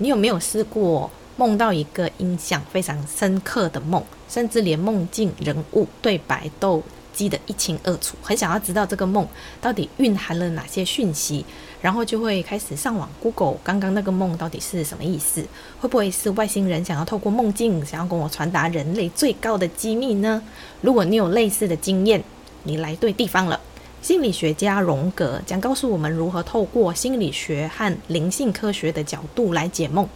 你有没有试过梦到一个印象非常深刻的梦，甚至连梦境人物对白都记得一清二楚，很想要知道这个梦到底蕴含了哪些讯息，然后就会开始上网 Google 刚刚那个梦到底是什么意思？会不会是外星人想要透过梦境，想要跟我传达人类最高的机密呢？如果你有类似的经验，你来对地方了。心理学家荣格将告诉我们如何透过心理学和灵性科学的角度来解梦，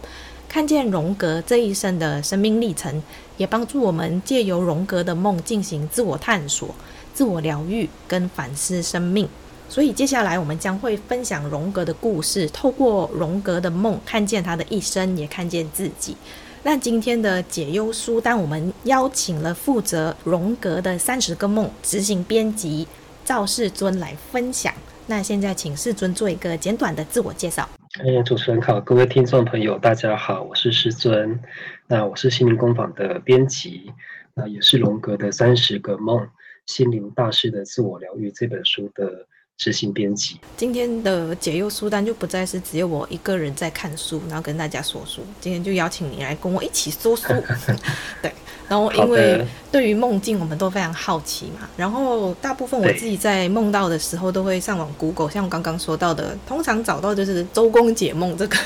看见荣格这一生的生命历程，也帮助我们借由荣格的梦进行自我探索、自我疗愈跟反思生命。所以接下来我们将会分享荣格的故事，透过荣格的梦看见他的一生，也看见自己。那今天的解忧书单，我们邀请了负责荣格的三十个梦执行编辑。赵世尊来分享。那现在请世尊做一个简短的自我介绍。哎，主持人好，各位听众朋友，大家好，我是世尊。那我是心灵工坊的编辑，那也是荣格的三十个梦，心灵大师的自我疗愈这本书的执行编辑。今天的解忧书单就不再是只有我一个人在看书，然后跟大家说书。今天就邀请你来跟我一起说书。对。然后，因为对于梦境，我们都非常好奇嘛。然后，大部分我自己在梦到的时候，都会上网 Google，像我刚刚说到的，通常找到就是周公解梦这个。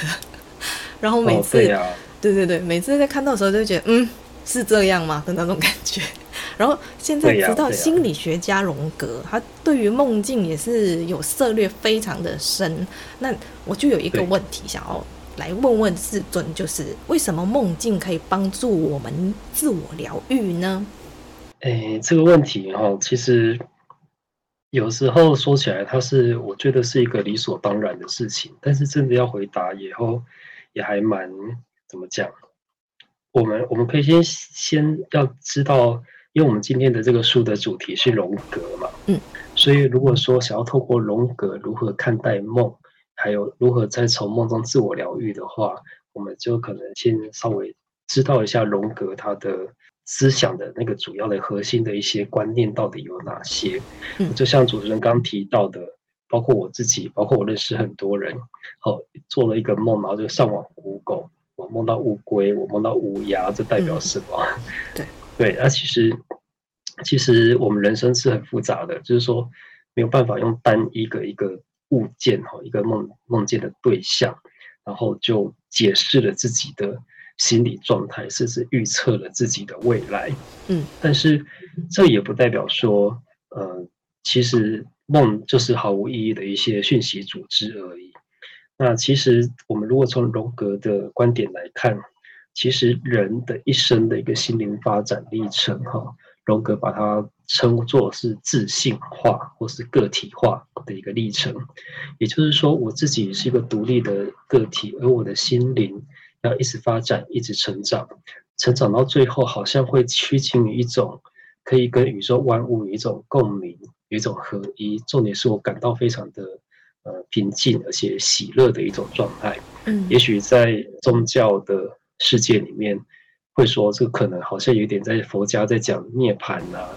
然后每次，对对对，每次在看到的时候，就觉得嗯，是这样吗的那种感觉。然后现在知道心理学家荣格，他对于梦境也是有涉猎非常的深。那我就有一个问题想要。来问问世尊，就是为什么梦境可以帮助我们自我疗愈呢？诶，这个问题哈，其实有时候说起来，它是我觉得是一个理所当然的事情，但是真的要回答以后，也还蛮怎么讲？我们我们可以先先要知道，因为我们今天的这个书的主题是荣格嘛，嗯，所以如果说想要透过荣格如何看待梦。还有如何在从梦中自我疗愈的话，我们就可能先稍微知道一下荣格他的思想的那个主要的核心的一些观念到底有哪些。嗯，就像主持人刚提到的，包括我自己，包括我认识很多人，哦，做了一个梦，然后就上网 Google，我梦到乌龟，我梦到乌鸦，这代表什么？嗯、对对，那、啊、其实其实我们人生是很复杂的，就是说没有办法用单一个一个。物件哈，一个梦梦见的对象，然后就解释了自己的心理状态，甚至预测了自己的未来。嗯，但是这也不代表说，呃，其实梦就是毫无意义的一些讯息组织而已。那其实我们如果从荣格的观点来看，其实人的一生的一个心灵发展历程，哈。荣格把它称作是自信化或是个体化的一个历程，也就是说，我自己是一个独立的个体，而我的心灵要一直发展，一直成长，成长到最后，好像会趋近于一种可以跟宇宙万物有一种共鸣，有一种合一。重点是我感到非常的呃平静而且喜乐的一种状态。嗯，也许在宗教的世界里面。会说这个可能好像有点在佛家在讲涅槃呐、啊，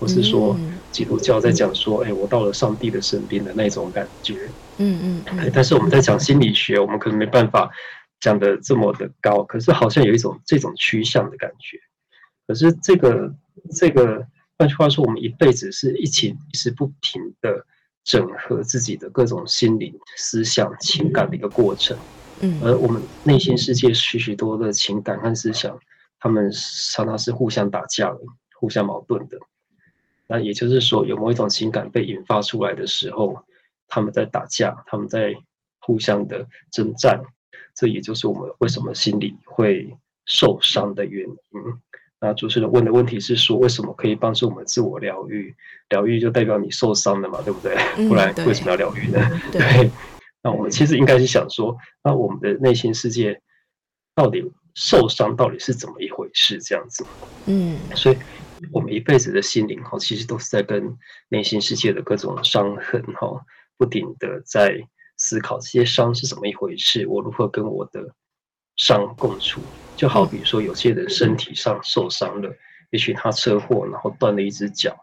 或是说基督教在讲说，哎，我到了上帝的身边的那种感觉。嗯嗯，嗯。但是我们在讲心理学，我们可能没办法讲的这么的高，可是好像有一种这种趋向的感觉。可是这个这个，换句话说，我们一辈子是一起一直不停的整合自己的各种心灵、思想、情感的一个过程。嗯。而我们内心世界许许多多的情感和思想。他们常常是互相打架的，互相矛盾的。那也就是说，有某一种情感被引发出来的时候，他们在打架，他们在互相的征战。这也就是我们为什么心里会受伤的原因。那主持人问的问题是说，为什么可以帮助我们自我疗愈？疗愈就代表你受伤了嘛，对不对？不然为什么要疗愈呢？对。那我们其实应该是想说，那我们的内心世界到底受伤到底是怎么一回事？这样子，嗯，所以我们一辈子的心灵哈，其实都是在跟内心世界的各种伤痕哈，不停的在思考这些伤是怎么一回事，我如何跟我的伤共处？就好比说，有些人身体上受伤了，也许他车祸然后断了一只脚，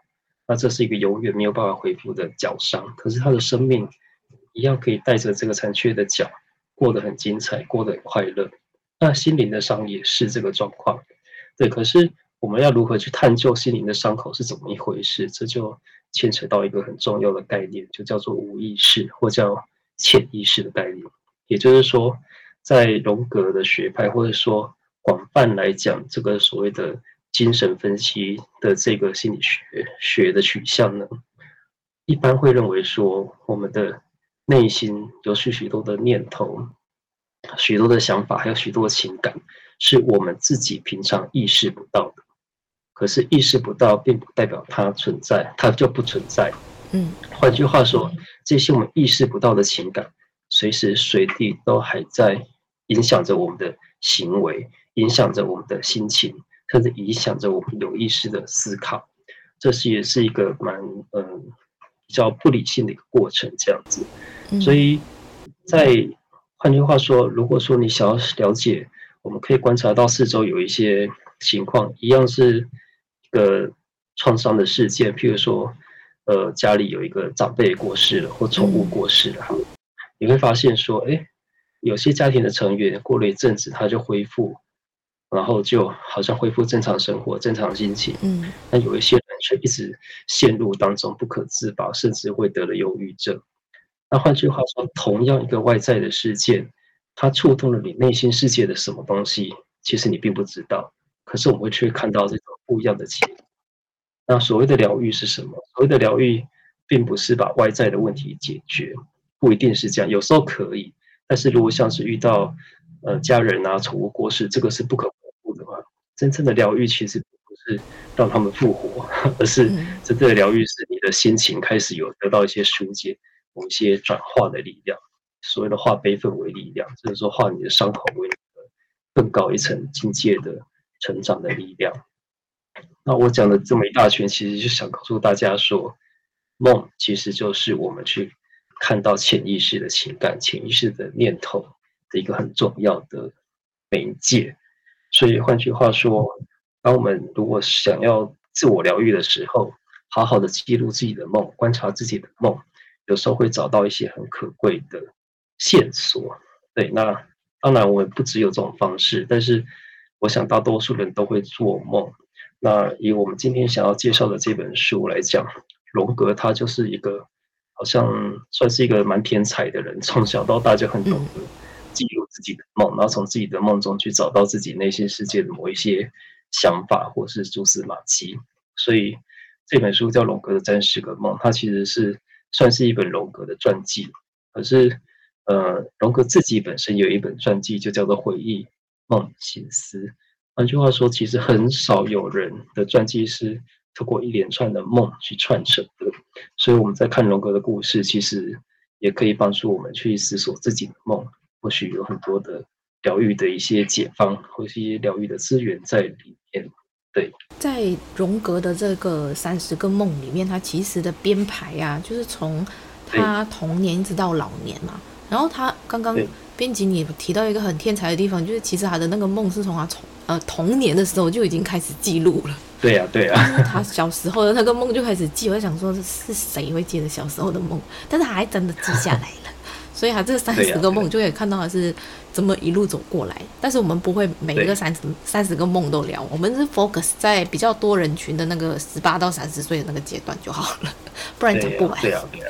那这是一个永远没有办法恢复的脚伤，可是他的生命。一样可以带着这个残缺的脚，过得很精彩，过得很快乐。那心灵的伤也是这个状况，对。可是我们要如何去探究心灵的伤口是怎么一回事？这就牵扯到一个很重要的概念，就叫做无意识或叫潜意识的概念。也就是说，在荣格的学派，或者说广泛来讲，这个所谓的精神分析的这个心理学学的取向呢，一般会认为说我们的。内心有许许多的念头、许多的想法，还有许多的情感，是我们自己平常意识不到的。可是意识不到，并不代表它存在，它就不存在。嗯，换句话说，这些我们意识不到的情感，随时随地都还在影响着我们的行为，影响着我们的心情，甚至影响着我们有意识的思考。这是也是一个蛮嗯。比较不理性的一个过程，这样子，所以在换句话说，如果说你想要了解，我们可以观察到四周有一些情况，一样是一个创伤的事件，譬如说，呃，家里有一个长辈过世了，或宠物过世了，哈，你会发现说，哎，有些家庭的成员过了一阵子，他就恢复。然后就好像恢复正常生活、正常心情，嗯，那有一些人却一直陷入当中不可自拔，甚至会得了忧郁症。那换句话说，同样一个外在的事件，它触动了你内心世界的什么东西，其实你并不知道。可是我们会去看到这种不一样的情况。那所谓的疗愈是什么？所谓的疗愈，并不是把外在的问题解决，不一定是这样，有时候可以。但是如果像是遇到呃家人啊、宠物过世，这个是不可。真正的疗愈其实不是让他们复活，而是真正的疗愈是你的心情开始有得到一些疏解，某些转化的力量。所谓的化悲愤为力量，就是说化你的伤口为更高一层境界的成长的力量。那我讲的这么一大圈，其实就想告诉大家说，梦其实就是我们去看到潜意识的情感、潜意识的念头的一个很重要的媒介。所以换句话说，当我们如果想要自我疗愈的时候，好好的记录自己的梦，观察自己的梦，有时候会找到一些很可贵的线索。对，那当然我们不只有这种方式，但是我想大多数人都会做梦。那以我们今天想要介绍的这本书来讲，荣格他就是一个好像算是一个蛮天才的人，从小到大就很懂得。记录自己的梦，然后从自己的梦中去找到自己内心世界的某一些想法或是蛛丝马迹。所以这本书叫《荣格的真实个梦》，它其实是算是一本荣格的传记。可是，呃，荣格自己本身有一本传记，就叫做《回忆梦心思》。换句话说，其实很少有人的传记是透过一连串的梦去串成的。所以我们在看荣格的故事，其实也可以帮助我们去思索自己的梦。或许有很多的疗愈的一些解方，或是一些疗愈的资源在里面。对，在荣格的这个三十个梦里面，他其实的编排啊，就是从他童年一直到老年嘛。然后他刚刚编辑你提到一个很天才的地方，就是其实他的那个梦是从他从呃童年的时候就已经开始记录了。对呀、啊，对呀、啊。他小时候的那个梦就开始记，我想说是谁会记得小时候的梦？但是他还真的记下来了。所以他这三十个梦就可以看到他是怎么一路走过来，但是我们不会每一个三十三十个梦都聊，我们是 focus 在比较多人群的那个十八到三十岁的那个阶段就好了，不然讲不完。对呀，对呀，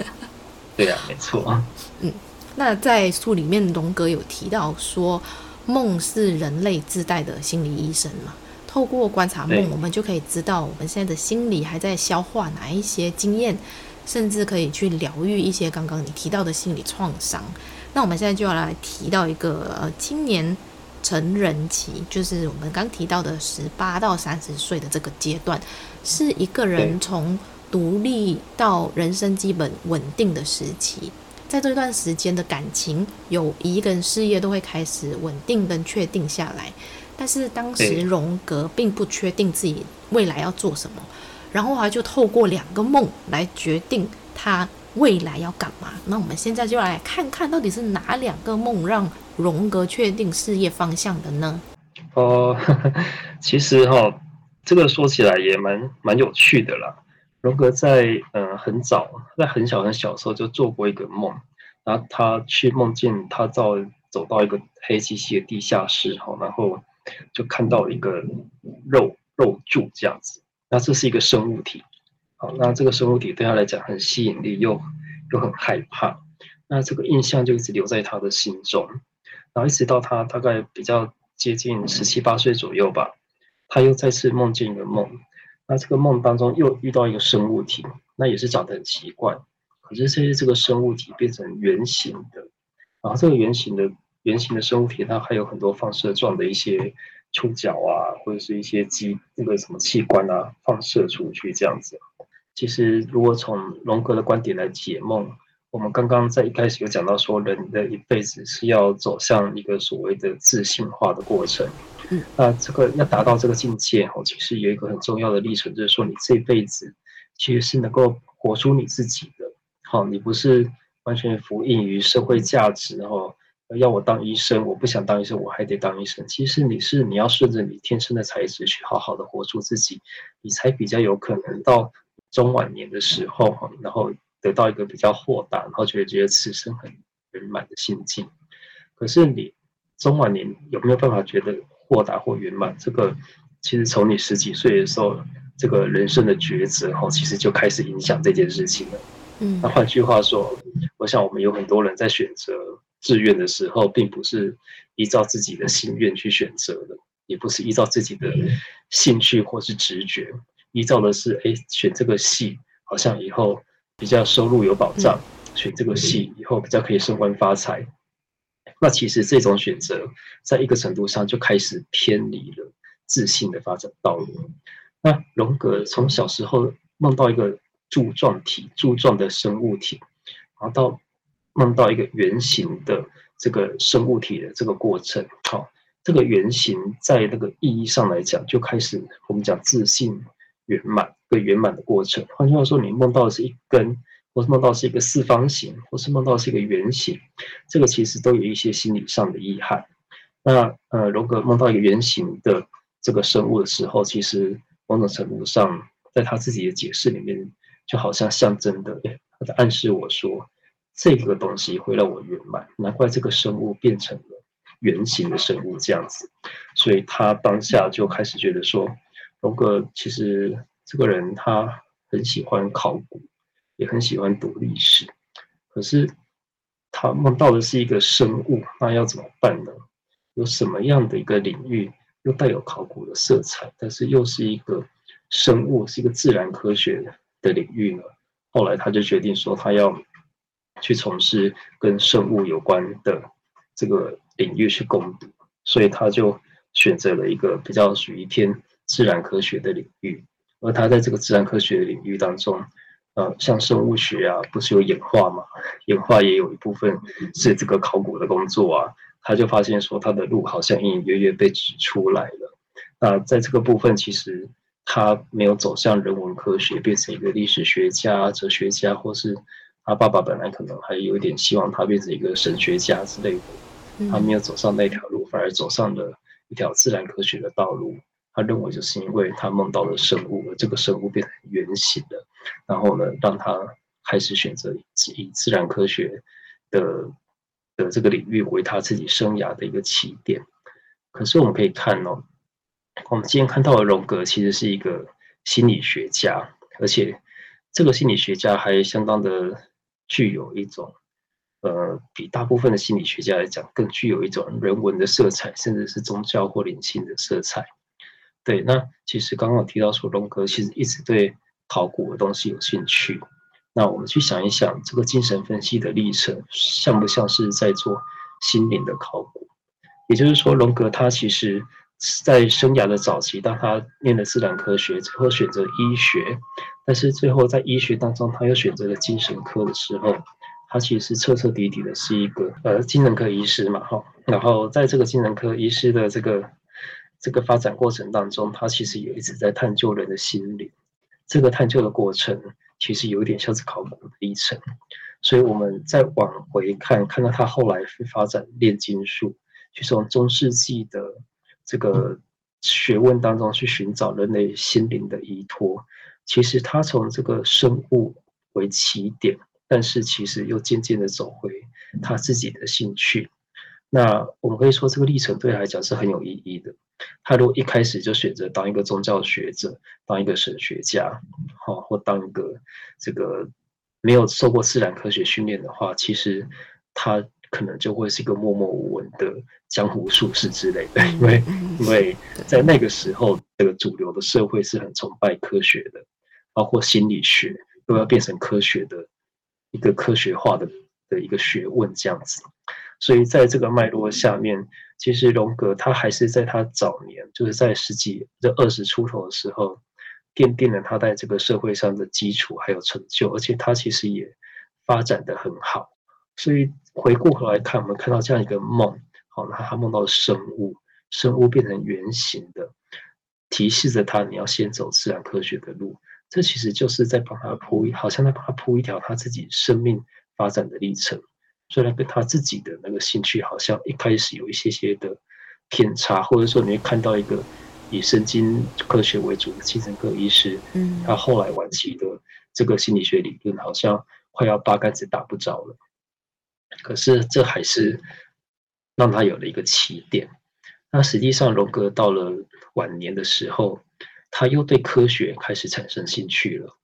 对呀，没错。嗯，那在书里面，荣格有提到说，梦是人类自带的心理医生嘛？透过观察梦，我们就可以知道我们现在的心理还在消化哪一些经验。甚至可以去疗愈一些刚刚你提到的心理创伤。那我们现在就要来提到一个呃，青年成人期，就是我们刚提到的十八到三十岁的这个阶段，是一个人从独立到人生基本稳定的时期。在这段时间的感情、友谊跟事业都会开始稳定跟确定下来。但是当时荣格并不确定自己未来要做什么，然后他就透过两个梦来决定他未来要干嘛。那我们现在就来看看到底是哪两个梦让荣格确定事业方向的呢？哦，其实哈、哦，这个说起来也蛮蛮有趣的啦。荣格在嗯、呃、很早，在很小很小的时候就做过一个梦，然后他去梦见他到走到一个黑漆漆的地下室哈，然后。就看到一个肉肉柱这样子，那这是一个生物体，好，那这个生物体对他来讲很吸引力，又又很害怕，那这个印象就一直留在他的心中，然后一直到他大概比较接近十七八岁左右吧，他又再次梦见一个梦，那这个梦当中又遇到一个生物体，那也是长得很奇怪，可是这些这个生物体变成圆形的，然后这个圆形的。圆形的生物体，它还有很多放射状的一些触角啊，或者是一些机那个什么器官啊，放射出去这样子。其实，如果从荣格的观点来解梦，我们刚刚在一开始有讲到说，人的一辈子是要走向一个所谓的自信化的过程。嗯，那这个要达到这个境界哦，其实有一个很重要的历程，就是说你这辈子其实是能够活出你自己的。好，你不是完全服膺于社会价值，然后。要我当医生，我不想当医生，我还得当医生。其实你是你要顺着你天生的材质去好好的活出自己，你才比较有可能到中晚年的时候，然后得到一个比较豁达，然后觉得觉得此生很圆满的心境。可是你中晚年有没有办法觉得豁达或圆满？这个其实从你十几岁的时候，这个人生的抉择哈，其实就开始影响这件事情了。嗯，那换句话说，我想我们有很多人在选择。志愿的时候，并不是依照自己的心愿去选择的，也不是依照自己的兴趣或是直觉，依照的是，哎，选这个系好像以后比较收入有保障，选这个系以后比较可以升官发财。那其实这种选择，在一个程度上就开始偏离了自信的发展道路。那荣格从小时候梦到一个柱状体、柱状的生物体，然后到。梦到一个圆形的这个生物体的这个过程，好，这个圆形在那个意义上来讲，就开始我们讲自信圆满，一个圆满的过程。换句话说，你梦到的是一根，或是梦到是一个四方形，或是梦到是一个圆形，这个其实都有一些心理上的遗憾。那呃，荣格梦到一个圆形的这个生物的时候，其实某种程度上，在他自己的解释里面，就好像象征的，他在暗示我说。这个东西会让我圆满，难怪这个生物变成了圆形的生物这样子，所以他当下就开始觉得说，龙哥其实这个人他很喜欢考古，也很喜欢读历史，可是他梦到的是一个生物，那要怎么办呢？有什么样的一个领域又带有考古的色彩，但是又是一个生物，是一个自然科学的领域呢？后来他就决定说，他要。去从事跟生物有关的这个领域去攻读，所以他就选择了一个比较属于偏自然科学的领域。而他在这个自然科学领域当中，呃，像生物学啊，不是有演化嘛？演化也有一部分是这个考古的工作啊。他就发现说，他的路好像隐隐约约被指出来了。那在这个部分，其实他没有走向人文科学，变成一个历史学家、哲学家，或是。他爸爸本来可能还有一点希望他变成一个神学家之类的，他没有走上那条路，反而走上了一条自然科学的道路。他认为就是因为他梦到了生物，这个生物变成圆形的，然后呢，让他开始选择以自然科学的的这个领域为他自己生涯的一个起点。可是我们可以看哦，我们今天看到的荣格其实是一个心理学家，而且这个心理学家还相当的。具有一种，呃，比大部分的心理学家来讲，更具有一种人文的色彩，甚至是宗教或灵性的色彩。对，那其实刚刚我提到说，荣格其实一直对考古的东西有兴趣。那我们去想一想，这个精神分析的历程，像不像是在做心灵的考古？也就是说，荣格他其实，在生涯的早期，当他念了自然科学之后，选择医学。但是最后，在医学当中，他又选择了精神科的时候，他其实彻彻底底的是一个呃精神科医师嘛，哈。然后在这个精神科医师的这个这个发展过程当中，他其实也一直在探究人的心灵。这个探究的过程其实有点像是考古的历程。所以我们再往回看，看到他后来去发展炼金术，去从中世纪的这个学问当中去寻找人类心灵的依托。其实他从这个生物为起点，但是其实又渐渐的走回他自己的兴趣。那我们可以说，这个历程对他来讲是很有意义的。他如果一开始就选择当一个宗教学者，当一个神学家，好，或当一个这个。没有受过自然科学训练的话，其实他可能就会是一个默默无闻的江湖术士之类的，因为因为在那个时候，这个主流的社会是很崇拜科学的，包括心理学都要变成科学的一个科学化的的一个学问这样子。所以在这个脉络下面，其实荣格他还是在他早年，就是在十几这二十出头的时候。奠定了他在这个社会上的基础还有成就，而且他其实也发展的很好。所以回过头来看，我们看到这样一个梦，好，那他梦到生物，生物变成圆形的，提示着他你要先走自然科学的路。这其实就是在帮他铺，好像在帮他铺一条他自己生命发展的历程。虽然跟他自己的那个兴趣好像一开始有一些些的偏差，或者说你会看到一个。以神经科学为主的精神科医师，嗯，他后来晚期的这个心理学理论好像快要八竿子打不着了。可是这还是让他有了一个起点。那实际上，荣格到了晚年的时候，他又对科学开始产生兴趣了，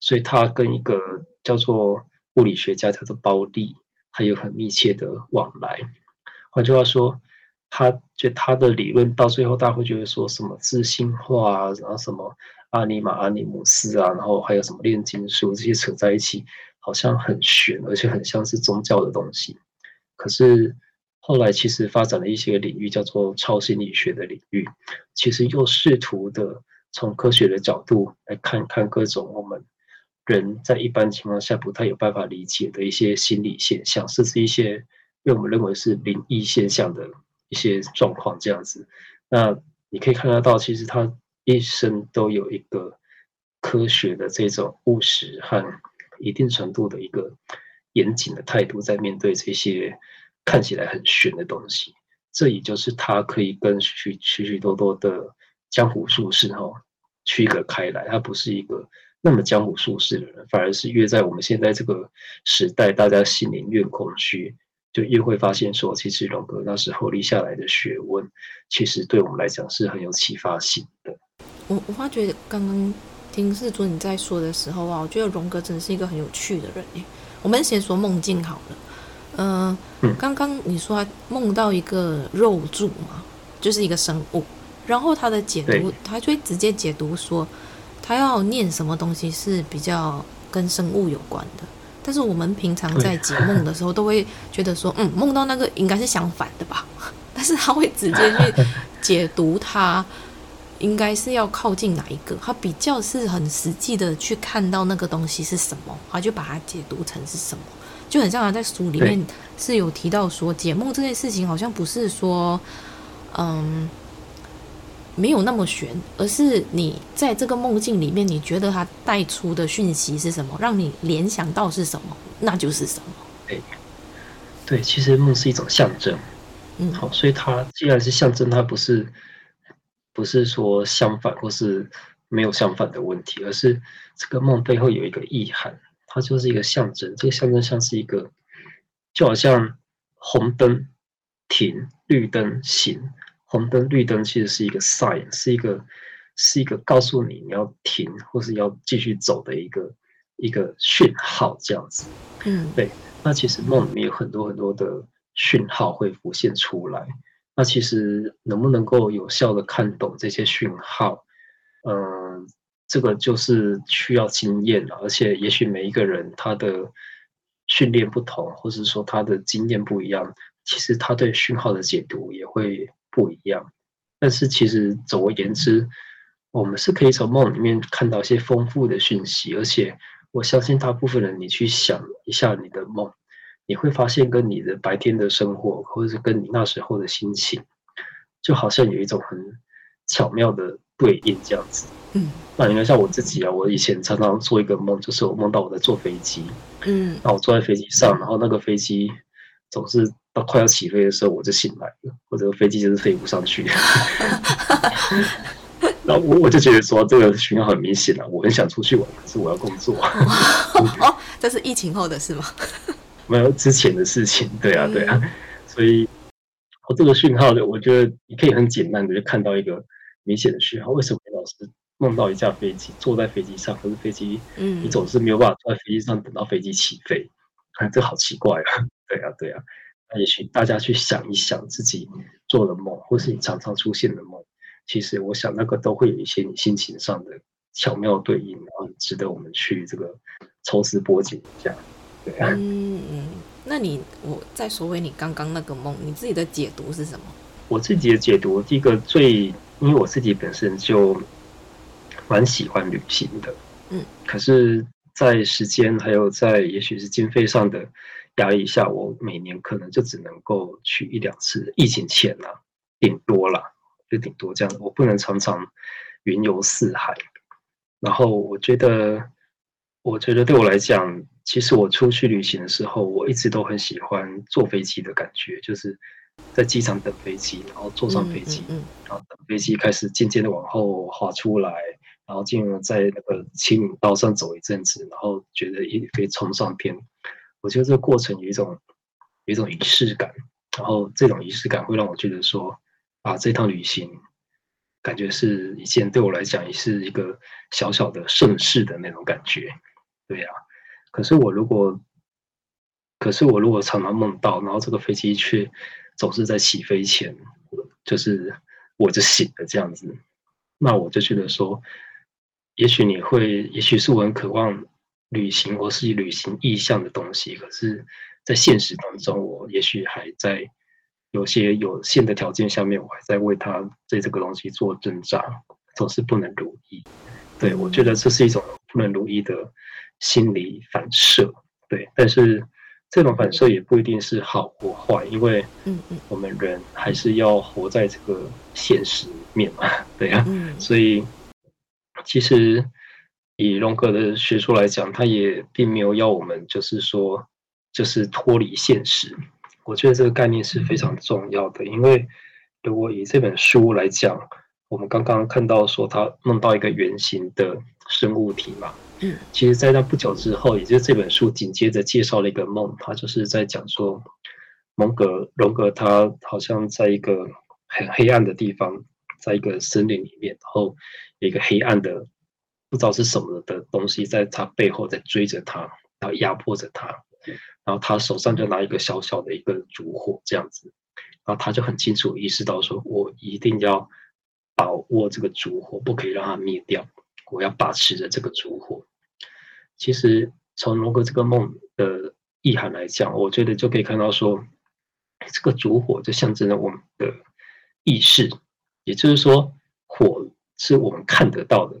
所以他跟一个叫做物理学家叫做鲍利，还有很密切的往来。换句话说。他就他的理论到最后，大家会觉得说什么自性化啊，然后什么阿尼玛、阿尼姆斯啊，然后还有什么炼金术这些扯在一起，好像很玄，而且很像是宗教的东西。可是后来其实发展了一些领域，叫做超心理学的领域，其实又试图的从科学的角度来看看各种我们人在一般情况下不太有办法理解的一些心理现象，甚至一些被我们认为是灵异现象的。一些状况这样子，那你可以看得到，其实他一生都有一个科学的这种务实和一定程度的一个严谨的态度，在面对这些看起来很玄的东西。这也就是他可以跟许许许多多的江湖术士哈区隔开来，他不是一个那么江湖术士的人，反而是越在我们现在这个时代，大家心灵越空虚。就越会发现说，其实荣格那时候立下来的学问，其实对我们来讲是很有启发性的。我我发觉刚刚听世尊你在说的时候啊，我觉得荣格真的是一个很有趣的人。我们先说梦境好了，呃、嗯，刚刚你说他梦到一个肉柱嘛，就是一个生物，然后他的解读，他就会直接解读说，他要念什么东西是比较跟生物有关的。但是我们平常在解梦的时候，都会觉得说，嗯，梦到那个应该是相反的吧？但是他会直接去解读它，应该是要靠近哪一个？他比较是很实际的去看到那个东西是什么，他就把它解读成是什么，就很像他在书里面是有提到说，解梦这件事情好像不是说，嗯。没有那么悬，而是你在这个梦境里面，你觉得它带出的讯息是什么，让你联想到是什么，那就是什么。对，对，其实梦是一种象征，嗯，好，所以它既然是象征，它不是不是说相反或是没有相反的问题，而是这个梦背后有一个意涵，它就是一个象征。这个象征像是一个，就好像红灯停，绿灯行。红灯、绿灯其实是一个 sign，是一个是一个告诉你你要停或是要继续走的一个一个讯号，这样子。嗯，对。那其实梦里面有很多很多的讯号会浮现出来。那其实能不能够有效的看懂这些讯号，嗯、这个就是需要经验了。而且也许每一个人他的训练不同，或者说他的经验不一样，其实他对讯号的解读也会。不一样，但是其实总而言之，我们是可以从梦里面看到一些丰富的讯息，而且我相信大部分人，你去想一下你的梦，你会发现跟你的白天的生活，或者是跟你那时候的心情，就好像有一种很巧妙的对应这样子。嗯，那你看像我自己啊，我以前常常做一个梦，就是我梦到我在坐飞机，嗯，那我坐在飞机上，然后那个飞机总是到快要起飞的时候我就醒来了，或者飞机就是飞不上去。然后我我就觉得说这个讯号很明显了，我很想出去玩，可是我要工作。哦，这是疫情后的事吗？没有之前的事情，对啊，对啊，所以我这个讯号的，我觉得你可以很简单的就看到一个明显的讯号。为什么老师梦到一架飞机，坐在飞机上，可是飞机，嗯，你总是没有办法坐在飞机上等到飞机起飞，啊，这好奇怪啊！对啊，对啊，那也许大家去想一想自己做的梦，或是你常常出现的梦。其实我想，那个都会有一些你心情上的巧妙对应，然后值得我们去这个抽丝剥茧一下。对啊，那你我再说回你刚刚那个梦，你自己的解读是什么？我自己的解读，第一个最，因为我自己本身就蛮喜欢旅行的，嗯，可是，在时间还有在也许是经费上的压力下，我每年可能就只能够去一两次。疫情前啊，顶多了。就顶多这样，我不能常常云游四海。然后我觉得，我觉得对我来讲，其实我出去旅行的时候，我一直都很喜欢坐飞机的感觉，就是在机场等飞机，然后坐上飞机，然后等飞机开始渐渐的往后滑出来，然后进入在那个青云道上走一阵子，然后觉得也可以冲上天。我觉得这个过程有一种有一种仪式感，然后这种仪式感会让我觉得说。啊，这趟旅行感觉是一件对我来讲也是一个小小的盛世的那种感觉，对呀、啊。可是我如果，可是我如果常常梦到，然后这个飞机却总是在起飞前，就是我就醒了这样子，那我就觉得说，也许你会，也许是我很渴望旅行或是旅行意向的东西，可是，在现实当中，我也许还在。有些有限的条件下面，我还在为他对这个东西做挣扎，总是不能如意。对，我觉得这是一种不能如意的心理反射。对，但是这种反射也不一定是好或坏，因为我们人还是要活在这个现实面嘛。对呀，所以其实以荣格的学说来讲，他也并没有要我们就是说就是脱离现实。我觉得这个概念是非常重要的，因为如果以这本书来讲，我们刚刚看到说他梦到一个圆形的生物体嘛，嗯，其实，在那不久之后，也就是这本书紧接着介绍了一个梦，他就是在讲说，蒙格荣格他好像在一个很黑暗的地方，在一个森林里面，然后一个黑暗的不知道是什么的东西在他背后在追着他，然后压迫着他。然后他手上就拿一个小小的一个烛火这样子，然后他就很清楚意识到说，我一定要把握这个烛火，不可以让它灭掉，我要把持着这个烛火。其实从荣格这个梦的意涵来讲，我觉得就可以看到说，这个烛火就象征了我们的意识，也就是说，火是我们看得到的，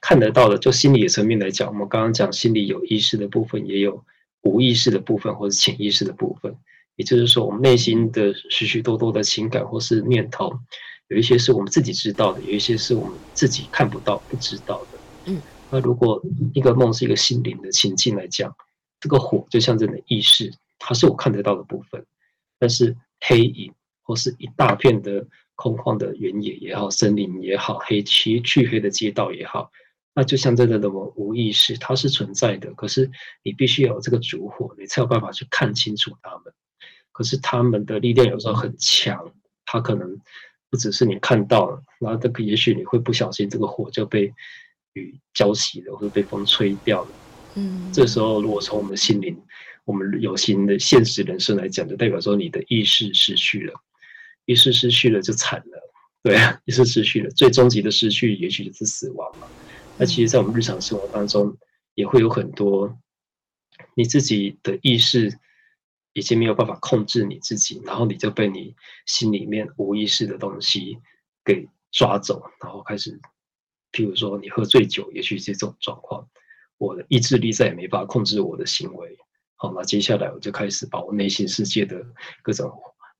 看得到的。就心理的层面来讲，我们刚刚讲心理有意识的部分也有。无意识的部分，或是潜意识的部分，也就是说，我们内心的许许多多的情感或是念头，有一些是我们自己知道的，有一些是我们自己看不到、不知道的。嗯，那如果一个梦是一个心灵的情境来讲，这个火就像这种意识，它是我看得到的部分，但是黑影或是一大片的空旷的原野也好，森林也好，黑漆黢黑的街道也好。那就像这个的我无意识，它是存在的，可是你必须有这个烛火，你才有办法去看清楚它们。可是他们的力量有时候很强，它可能不只是你看到了，然后这个也许你会不小心这个火就被雨浇熄了，或者被风吹掉了。嗯，这时候如果从我们心灵、我们有形的现实人生来讲，就代表说你的意识失去了，意识失去了就惨了，对啊，意识失去了，最终极的失去也许就是死亡嘛。那其实，在我们日常生活当中，也会有很多你自己的意识已经没有办法控制你自己，然后你就被你心里面无意识的东西给抓走，然后开始，譬如说你喝醉酒，也许是这种状况，我的意志力再也没法控制我的行为，好，那接下来我就开始把我内心世界的各种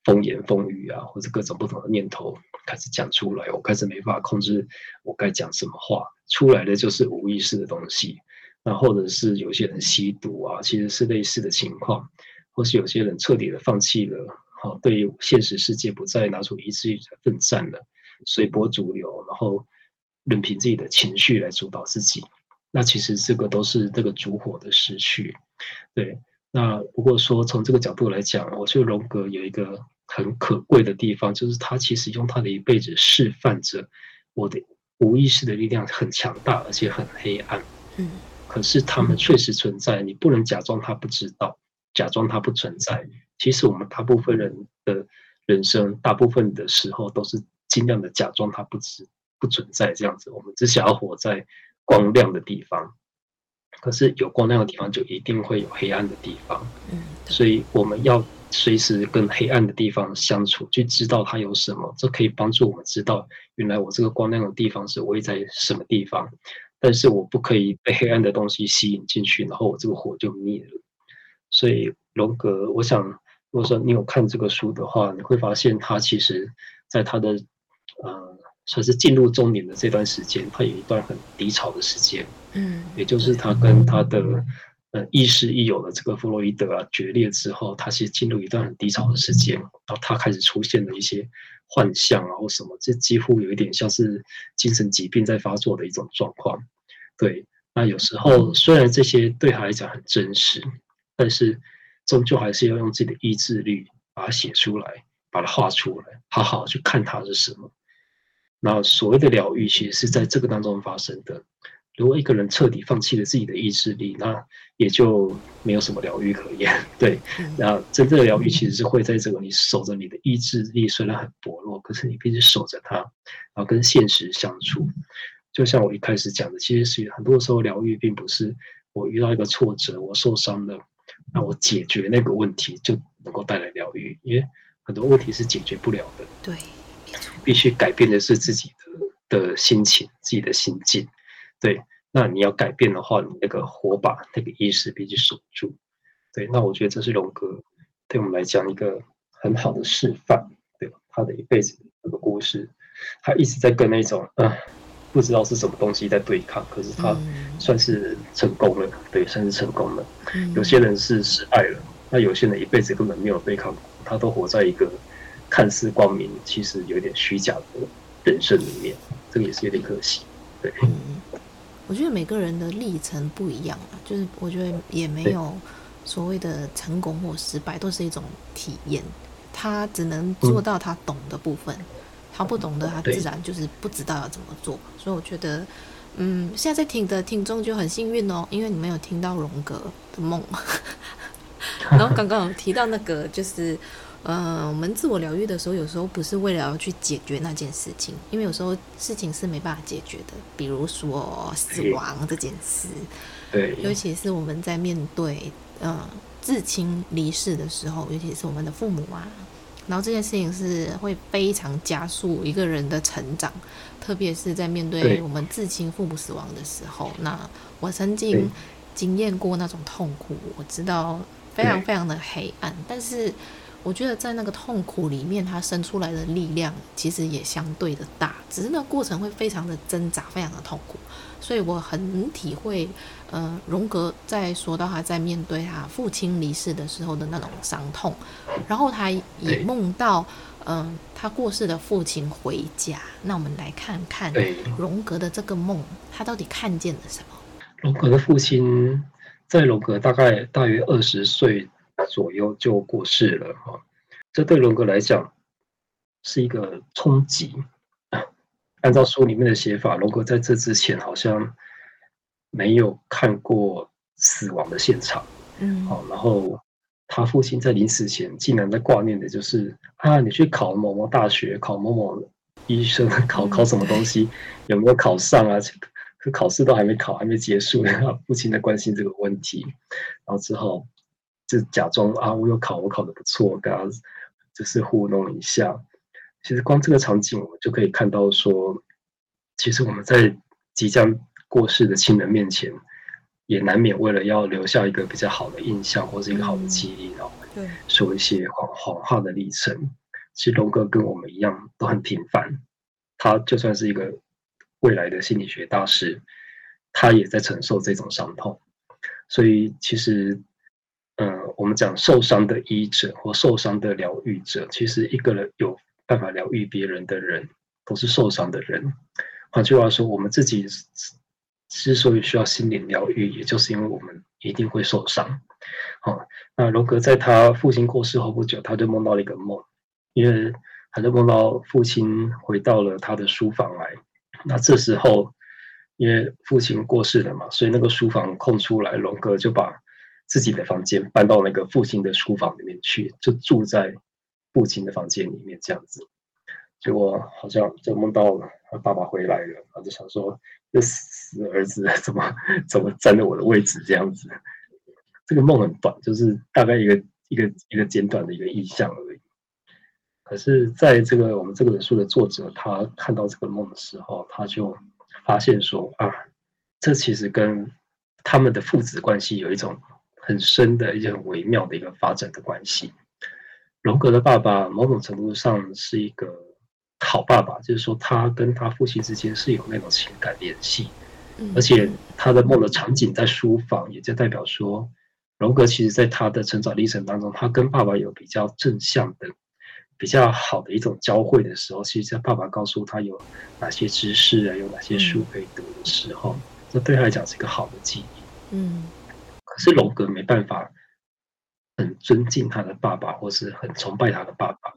风言风语啊，或者各种不同的念头开始讲出来。我开始没法控制我该讲什么话，出来的就是无意识的东西。那或者是有些人吸毒啊，其实是类似的情况，或是有些人彻底的放弃了，好，对现实世界不再拿出意志力来奋战了，随波逐流，然后任凭自己的情绪来主导自己。那其实这个都是这个烛火的失去，对。那如果说从这个角度来讲，我觉得荣格有一个很可贵的地方，就是他其实用他的一辈子示范着我的无意识的力量很强大，而且很黑暗。嗯。可是他们确实存在，你不能假装他不知道，假装他不存在。其实我们大部分人的人生，大部分的时候都是尽量的假装他不知不存在这样子。我们只想要活在。光亮的地方，可是有光亮的地方就一定会有黑暗的地方。嗯，所以我们要随时跟黑暗的地方相处，去知道它有什么，这可以帮助我们知道，原来我这个光亮的地方是位在什么地方。但是我不可以被黑暗的东西吸引进去，然后我这个火就灭了。所以荣格，我想，如果说你有看这个书的话，你会发现他其实在他的，呃。算是进入中年的这段时间，他有一段很低潮的时间，嗯，也就是他跟他的呃亦师亦友的这个弗洛伊德啊决裂之后，他其实进入一段很低潮的时间，然后他开始出现了一些幻象啊或什么，这几乎有一点像是精神疾病在发作的一种状况。对，那有时候虽然这些对他来讲很真实，但是终究还是要用自己的意志力把它写出来，把它画出来，好好去看它是什么。那所谓的疗愈，其实是在这个当中发生的。如果一个人彻底放弃了自己的意志力，那也就没有什么疗愈可言。对，那真正的疗愈其实是会在这个你守着你的意志力，虽然很薄弱，可是你必须守着它，然后跟现实相处。就像我一开始讲的，其实是很多时候疗愈并不是我遇到一个挫折，我受伤了，那我解决那个问题就能够带来疗愈，因为很多问题是解决不了的。对。必须改变的是自己的的心情，自己的心境。对，那你要改变的话，你那个火把，那个意识必须守住。对，那我觉得这是龙哥对我们来讲一个很好的示范。对，他的一辈子的这个故事，他一直在跟那种啊、呃，不知道是什么东西在对抗，可是他算是成功了。对，算是成功了。有些人是失败了，那有些人一辈子根本没有对抗过，他都活在一个。看似光明，其实有点虚假的人生里面，这个也是有点可惜。对，嗯，我觉得每个人的历程不一样啊，就是我觉得也没有所谓的成功或失败，都是一种体验。他只能做到他懂的部分，嗯，他不懂的，他自然就是不知道要怎么做。所以我觉得，嗯，现在在听的听众就很幸运哦，因为你们有听到荣格的梦。然后刚刚有提到那个就是。呃，我们自我疗愈的时候，有时候不是为了要去解决那件事情，因为有时候事情是没办法解决的，比如说死亡这件事。对。尤其是我们在面对呃至亲离世的时候，尤其是我们的父母啊，然后这件事情是会非常加速一个人的成长，特别是在面对我们至亲父母死亡的时候。那我曾经经验过那种痛苦，我知道非常非常的黑暗，但是。我觉得在那个痛苦里面，他生出来的力量其实也相对的大，只是那个过程会非常的挣扎，非常的痛苦。所以我很体会，呃，荣格在说到他在面对他父亲离世的时候的那种伤痛，然后他也梦到，嗯、呃，他过世的父亲回家。那我们来看看荣格的这个梦，他到底看见了什么？荣格的父亲在荣格大概大约二十岁。左右就过世了哈，这对荣格来讲是一个冲击。按照书里面的写法，龙哥在这之前好像没有看过死亡的现场，嗯，好，然后他父亲在临死前竟然在挂念的就是啊，你去考某某大学，考某某医生，考考什么东西，有没有考上啊？可考试都还没考，还没结束，父亲在关心这个问题，然后之后。就假装啊，我有考，我考的不错，跟他就是糊弄一下。其实光这个场景，我们就可以看到说，其实我们在即将过世的亲人面前，也难免为了要留下一个比较好的印象或是一个好的记忆，然后对说一些谎谎话的历程。其实龙哥跟我们一样都很平凡，他就算是一个未来的心理学大师，他也在承受这种伤痛。所以其实，嗯、我们讲受伤的医者或受伤的疗愈者，其实一个人有办法疗愈别人的人，都是受伤的人。换句话说，我们自己之所以需要心灵疗愈，也就是因为我们一定会受伤。好，那荣格在他父亲过世后不久，他就梦到了一个梦，因为他就梦到父亲回到了他的书房来。那这时候，因为父亲过世了嘛，所以那个书房空出来，荣格就把自己的房间搬到那个父亲的书房里面去，就住在父亲的房间里面这样子。结果好像就梦到他爸爸回来了，他就想说：“这死儿子 怎么怎么占了我的位置？”这样子，这个梦很短，就是大概一个一个一个简短的一个意象而已。可是，在这个我们这本书的作者，他看到这个梦的时候，他就发现说：“啊，这其实跟他们的父子关系有一种很深的、一些很微妙的一个发展的关系。”荣格的爸爸某种程度上是一个。好爸爸，就是说他跟他父亲之间是有那种情感联系，而且他的梦的场景在书房，也就代表说，荣格其实在他的成长历程当中，他跟爸爸有比较正向的、比较好的一种交汇的时候，其实在爸爸告诉他有哪些知识啊，有哪些书可以读的时候，这对他来讲是一个好的记忆。嗯，可是龙格没办法很尊敬他的爸爸，或是很崇拜他的爸爸。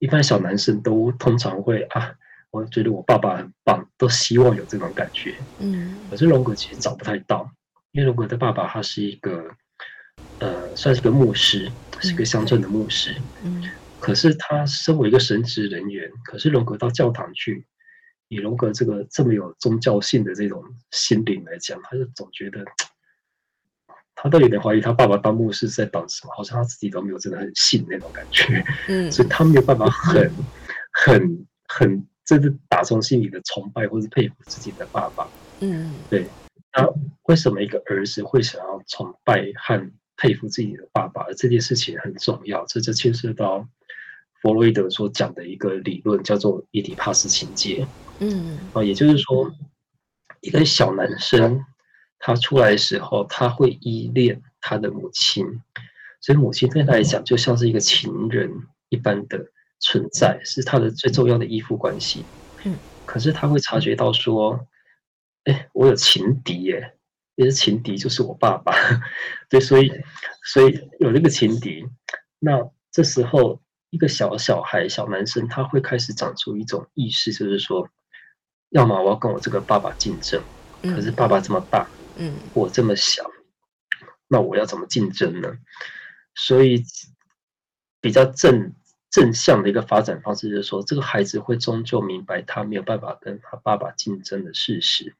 一般小男生都通常会啊，我觉得我爸爸很棒，都希望有这种感觉。嗯，可是龙格其实找不太到，因为龙格的爸爸他是一个，呃，算是个牧师，是个乡村的牧师。嗯，可是他身为一个神职人员，可是龙格到教堂去，以龙格这个这么有宗教性的这种心灵来讲，他就总觉得。他都有点怀疑，他爸爸当牧师在当什么？好像他自己都没有真的很信那种感觉，嗯，所以他没有办法很、很、很，真的打从心里的崇拜或是佩服自己的爸爸，嗯，对。那为什么一个儿子会想要崇拜和佩服自己的爸爸？这件事情很重要，这就牵涉到弗洛伊德所讲的一个理论，叫做伊底帕斯情结，嗯，啊，也就是说，一个小男生。他出来的时候，他会依恋他的母亲，所以母亲对他来讲就像是一个情人一般的存在，是他的最重要的依附关系。嗯，可是他会察觉到说，哎，我有情敌耶，也是情敌就是我爸爸，对，所以所以有这个情敌，那这时候一个小小孩、小男生，他会开始长出一种意识，就是说，要么我要跟我这个爸爸竞争，可是爸爸这么大。嗯，嗯我这么小，那我要怎么竞争呢？所以比较正正向的一个发展方式就是说，这个孩子会终究明白他没有办法跟他爸爸竞争的事实，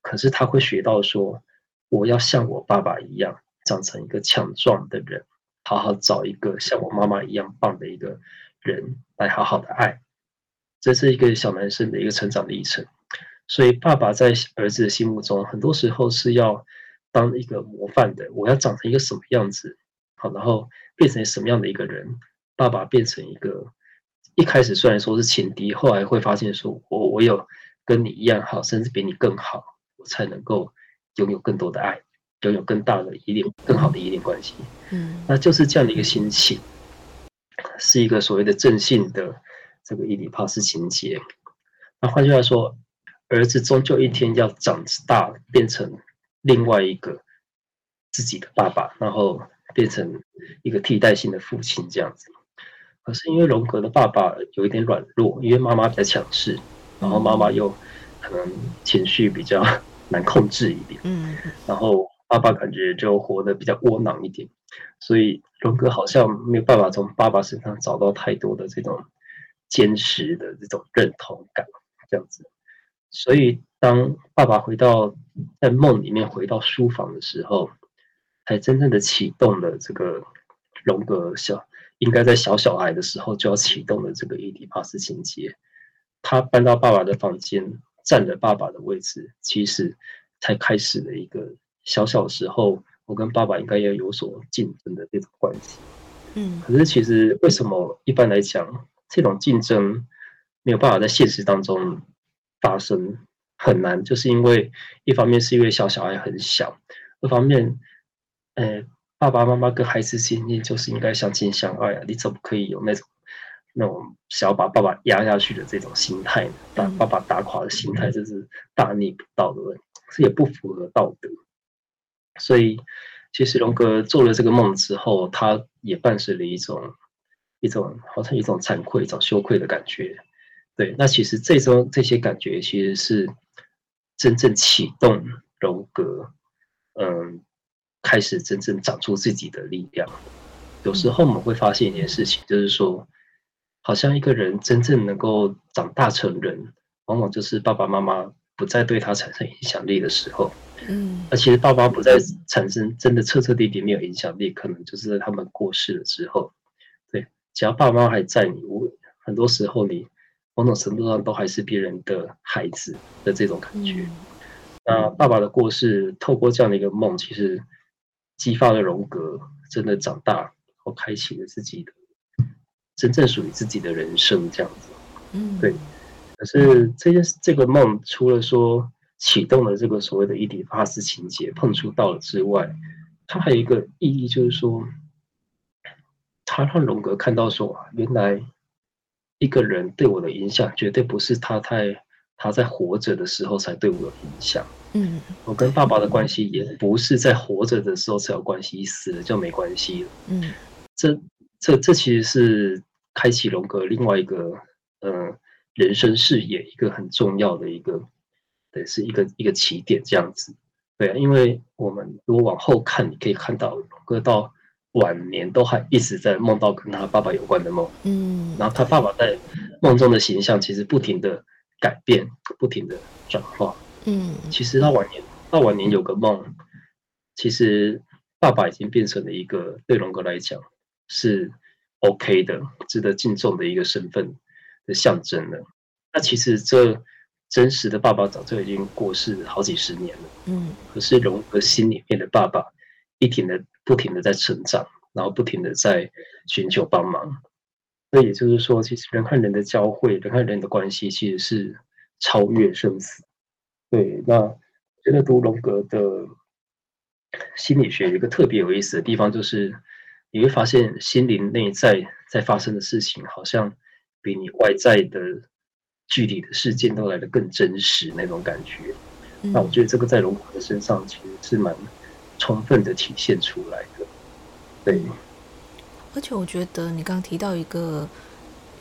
可是他会学到说，我要像我爸爸一样，长成一个强壮的人，好好找一个像我妈妈一样棒的一个人来好好的爱，这是一个小男生的一个成长历程。所以，爸爸在儿子的心目中，很多时候是要当一个模范的。我要长成一个什么样子，好，然后变成什么样的一个人。爸爸变成一个，一开始虽然说是情敌，后来会发现说，我我有跟你一样好，甚至比你更好，我才能够拥有更多的爱，拥有更大的依恋、更好的依恋关系。嗯，那就是这样的一个心情，是一个所谓的正性的这个伊底帕斯情节。那换句话说。儿子终究一天要长大，变成另外一个自己的爸爸，然后变成一个替代性的父亲这样子。可是因为荣格的爸爸有一点软弱，因为妈妈比较强势，然后妈妈又可能情绪比较 难控制一点，嗯，然后爸爸感觉就活得比较窝囊一点，所以荣格好像没有办法从爸爸身上找到太多的这种坚实的这种认同感，这样子。所以，当爸爸回到在梦里面回到书房的时候，才真正的启动了这个荣格小应该在小小孩的时候就要启动的这个伊迪帕斯情节。他搬到爸爸的房间，占了爸爸的位置，其实才开始了一个小小时候，我跟爸爸应该要有所竞争的这种关系。嗯，可是其实为什么一般来讲，这种竞争没有办法在现实当中发生，很难，就是因为一方面是因为小小孩很小，二方面，呃，爸爸妈妈跟孩子之间就是应该相亲相爱啊，你怎么可以有那种那种想要把爸爸压下去的这种心态呢？把爸爸打垮的心态，这是大逆不道的问题，这也不符合道德。所以，其实龙哥做了这个梦之后，他也伴随了一种一种好像一种惭愧、一种羞愧的感觉。对，那其实这种这些感觉，其实是真正启动荣格，嗯，开始真正长出自己的力量。有时候我们会发现一件事情，就是说，好像一个人真正能够长大成人，往往就是爸爸妈妈不再对他产生影响力的时候。嗯，那其实爸妈不再产生真的彻彻底底没有影响力，可能就是在他们过世了之后。对，只要爸妈还在你，我很多时候你某种程度上都还是别人的孩子的这种感觉。那爸爸的过世，透过这样的一个梦，其实激发了荣格真的长大，然后开启了自己的真正属于自己的人生，这样子。嗯，对。可是这件这个梦，除了说。启动了这个所谓的伊底帕斯情节，碰触到了之外，它还有一个意义，就是说，它让荣格看到说，原来一个人对我的影响，绝对不是他太他在活着的时候才对我有影响。嗯，我跟爸爸的关系也不是在活着的时候才有关系，死了就没关系了。嗯，这这这其实是开启龙哥另外一个呃人生视野一个很重要的一个。对，是一个一个起点这样子，对啊，因为我们如果往后看，你可以看到龙哥到晚年都还一直在梦到跟他爸爸有关的梦，嗯，然后他爸爸在梦中的形象其实不停的改变，不停的转化，嗯，其实他晚年他晚年有个梦，其实爸爸已经变成了一个对龙哥来讲是 OK 的、值得敬重的一个身份的象征了。那其实这。真实的爸爸早就已经过世好几十年了，嗯，可是龙哥心里面的爸爸，一停的不停的在成长，然后不停的在寻求帮忙。那也就是说，其实人和人的交汇，人和人的关系，其实是超越生死。对，那我觉得读荣格的心理学有一个特别有意思的地方，就是你会发现心灵内在在发生的事情，好像比你外在的。具体的事件都来得更真实那种感觉，那我觉得这个在荣格的身上其实是蛮充分的体现出来的。对，而且我觉得你刚刚提到一个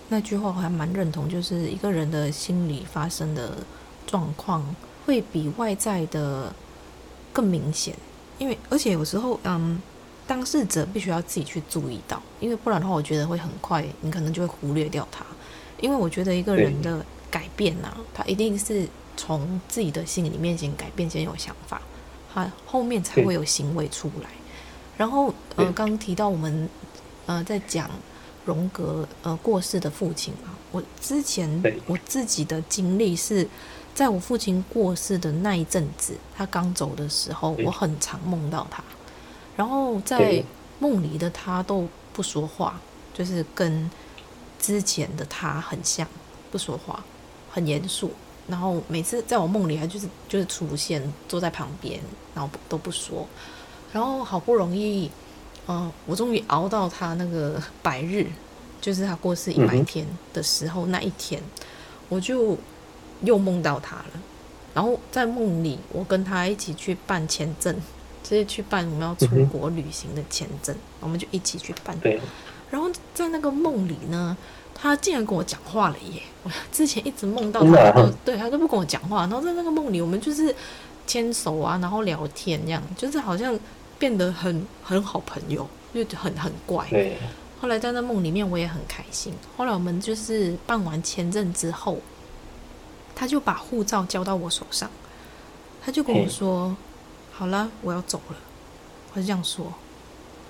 那句话，我还蛮认同，就是一个人的心理发生的状况会比外在的更明显，因为而且有时候，嗯，当事者必须要自己去注意到，因为不然的话，我觉得会很快，你可能就会忽略掉他，因为我觉得一个人的。改变呐、啊，他一定是从自己的心里面先改变，先有想法，他后面才会有行为出来。然后呃，刚提到我们呃在讲荣格呃过世的父亲啊，我之前我自己的经历是在我父亲过世的那一阵子，他刚走的时候，我很常梦到他，然后在梦里的他都不说话，就是跟之前的他很像，不说话。很严肃，然后每次在我梦里，还就是就是出现，坐在旁边，然后都不说。然后好不容易，嗯、呃，我终于熬到他那个百日，就是他过世一百天的时候，嗯、那一天，我就又梦到他了。然后在梦里，我跟他一起去办签证，就是去办我们要出国旅行的签证，嗯、我们就一起去办。对。然后在那个梦里呢。他竟然跟我讲话了耶！我之前一直梦到他都，对他都不跟我讲话。然后在那个梦里，我们就是牵手啊，然后聊天，这样就是好像变得很很好朋友，就很很怪。对。后来在那梦里面，我也很开心。后来我们就是办完签证之后，他就把护照交到我手上，他就跟我说：“好了，我要走了。”他就这样说。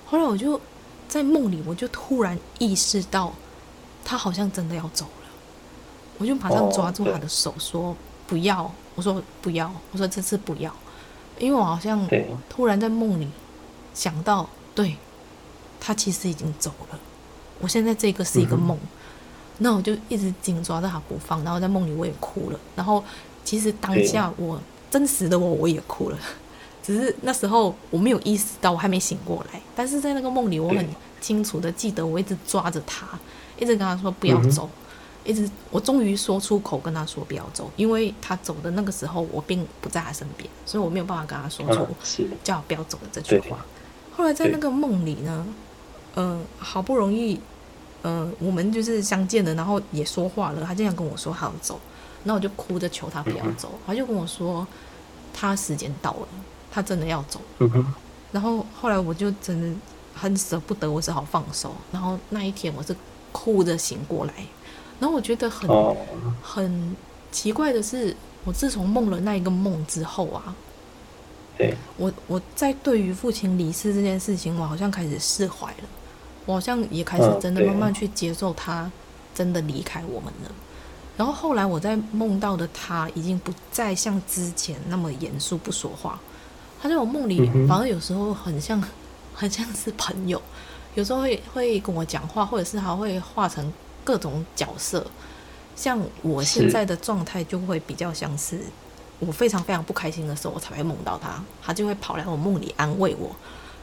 后来我就在梦里，我就突然意识到。他好像真的要走了，我就马上抓住他的手说：“不要！”我说：“不要！”我说：“这次不要。”因为我好像突然在梦里想到，对，他其实已经走了。我现在这个是一个梦，嗯、那我就一直紧抓着他不放，然后在梦里我也哭了。然后其实当下我真实的我我也哭了，只是那时候我没有意识到，我还没醒过来。但是在那个梦里，我很清楚的记得，我一直抓着他，一直跟他说不要走。嗯一直，我终于说出口跟他说不要走，因为他走的那个时候，我并不在他身边，所以我没有办法跟他说出叫不要走的这句话。后来在那个梦里呢，嗯、呃，好不容易，嗯、呃，我们就是相见了，然后也说话了，他竟然跟我说他要走，那我就哭着求他不要走，他就跟我说他时间到了，他真的要走。然后后来我就真的很舍不得，我只好放手。然后那一天我是哭着醒过来。然后我觉得很、oh. 很奇怪的是，我自从梦了那一个梦之后啊，对，我我在对于父亲离世这件事情，我好像开始释怀了，我好像也开始真的慢慢去接受他真的离开我们了。Oh. 然后后来我在梦到的他，已经不再像之前那么严肃不说话，他在我梦里反而有时候很像很像是朋友，有时候会会跟我讲话，或者是他会化成。各种角色，像我现在的状态就会比较像是我非常非常不开心的时候，我才会梦到他，他就会跑来我梦里安慰我。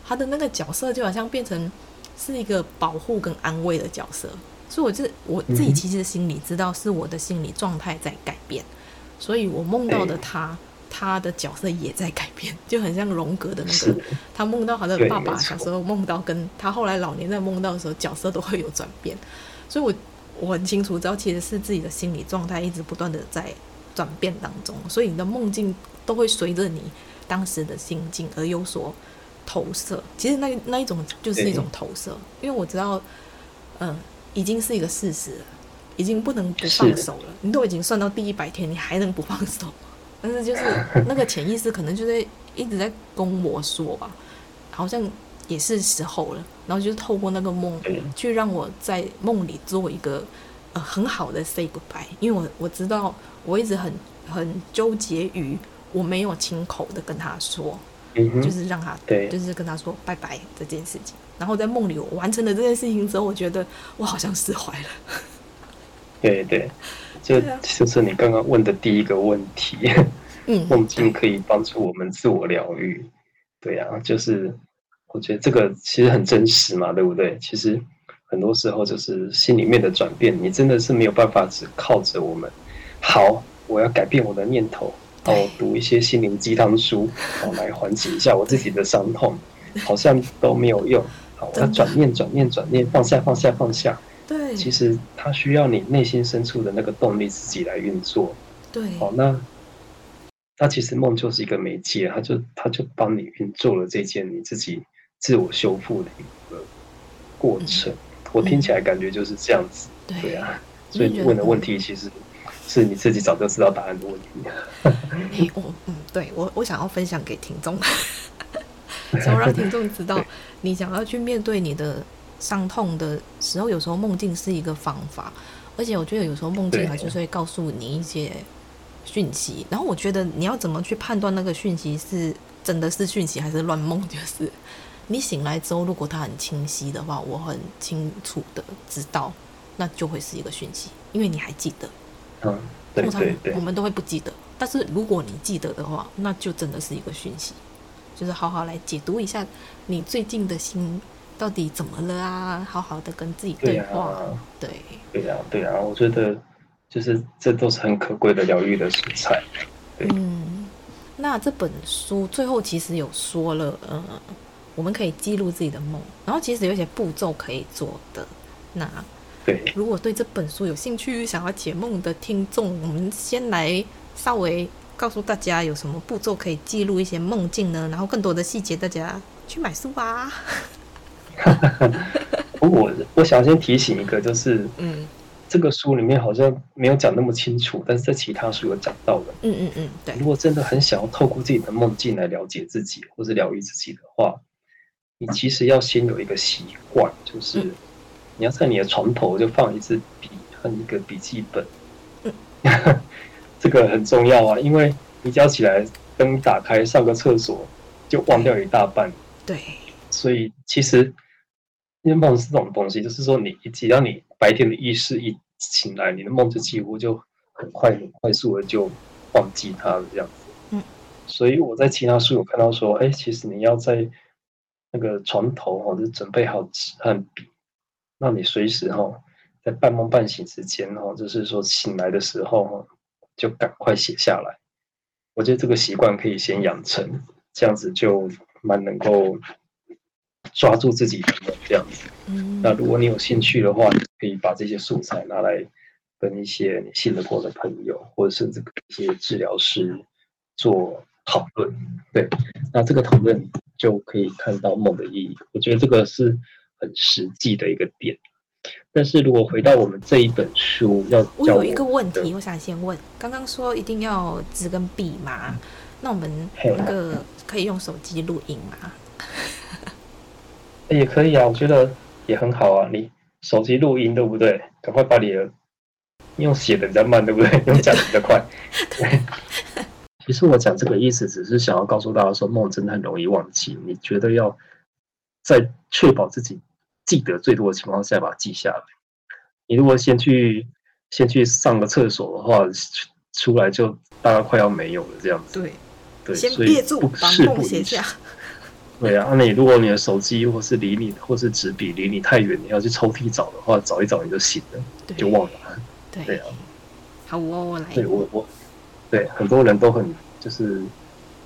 他的那个角色就好像变成是一个保护跟安慰的角色，所以我就我自己其实心里知道是我的心理状态在改变，所以我梦到的他，他的角色也在改变，就很像荣格的那个，他梦到他的爸爸小时候梦到，跟他后来老年在梦到的时候，角色都会有转变。所以我，我我很清楚知道，其实是自己的心理状态一直不断的在转变当中，所以你的梦境都会随着你当时的心境而有所投射。其实那那一种就是一种投射，因为我知道，嗯，已经是一个事实了，已经不能不放手了。你都已经算到第一百天，你还能不放手吗？但是就是那个潜意识可能就在一直在跟我说吧，好像。也是时候了，然后就是透过那个梦，去让我在梦里做一个呃很好的 say goodbye，因为我我知道我一直很很纠结于我没有亲口的跟他说，嗯、就是让他对，就是跟他说拜拜这件事情。然后在梦里我完成了这件事情之后，我觉得我好像释怀了。对对，这就是你刚刚问的第一个问题。嗯，梦境可以帮助我们自我疗愈。对啊，就是。我觉得这个其实很真实嘛，对不对？其实很多时候就是心里面的转变，你真的是没有办法只靠着我们。好，我要改变我的念头，哦，读一些心灵鸡汤书，哦，来缓解一下我自己的伤痛，好像都没有用。好，我要转念，转念，转念，放下，放下，放下。对，其实它需要你内心深处的那个动力自己来运作。对，好，那。那其实梦就是一个媒介，它就它就帮你运作了这件你自己自我修复的一个过程。嗯、我听起来感觉就是这样子，嗯、对啊。所以你问的问题其实是你自己早就知道答案的问题。欸、我嗯，对我我想要分享给听众，想要让听众知道，你想要去面对你的伤痛的时候，有时候梦境是一个方法，而且我觉得有时候梦境它就是会告诉你一些。讯息，然后我觉得你要怎么去判断那个讯息是真的是讯息还是乱梦？就是你醒来之后，如果它很清晰的话，我很清楚的知道，那就会是一个讯息，因为你还记得。嗯，对对对，我们都会不记得，但是如果你记得的话，那就真的是一个讯息，就是好好来解读一下你最近的心到底怎么了啊？好好的跟自己对话。对，对呀，对呀，我觉得。就是这都是很可贵的疗愈的素材。嗯，那这本书最后其实有说了，呃，我们可以记录自己的梦，然后其实有些步骤可以做的。那对，如果对这本书有兴趣，想要解梦的听众，我们先来稍微告诉大家有什么步骤可以记录一些梦境呢？然后更多的细节，大家去买书吧。我我想先提醒一个，就是嗯。这个书里面好像没有讲那么清楚，但是在其他书有讲到的。嗯嗯嗯，对。如果真的很想要透过自己的梦境来了解自己，或是疗愈自己的话，你其实要先有一个习惯，就是你要在你的床头就放一支笔和一个笔记本。嗯，这个很重要啊，因为你一觉起来灯打开上个厕所就忘掉一大半。对，所以其实因为梦是这种东西，就是说你只要你白天的意识一醒来，你的梦就几乎就很快很快速的就忘记它了这样子。嗯，所以我在其他书有看到说，哎，其实你要在那个床头或者准备好纸和笔，那你随时哈在半梦半醒之间哈，就是说醒来的时候哈，就赶快写下来。我觉得这个习惯可以先养成，这样子就蛮能够抓住自己的梦这样子。嗯，那如果你有兴趣的话，可以把这些素材拿来跟一些你信得过的朋友，或者甚至跟一些治疗师做讨论。对，那这个讨论。就可以看到梦的意义，我觉得这个是很实际的一个点。但是如果回到我们这一本书，要我，我有一个问题，我想先问，刚刚说一定要纸跟笔嘛？那我们那个可以用手机录音吗？也可以啊，我觉得也很好啊。你手机录音对不对？赶快把你的用写的比较慢，对不对？用讲的比较快。对。其实我讲这个意思，只是想要告诉大家说，梦真的很容易忘记。你觉得要在确保自己记得最多的情况下，把它记下来。你如果先去先去上个厕所的话，出来就大概快要没有了这样子。对对，先憋住，把梦写下。对啊，那你如果你的手机或是离你或是纸笔离你太远，你要去抽屉找的话，找一找你就醒了，就忘了。对对啊，好，我我来。对我我。对，很多人都很就是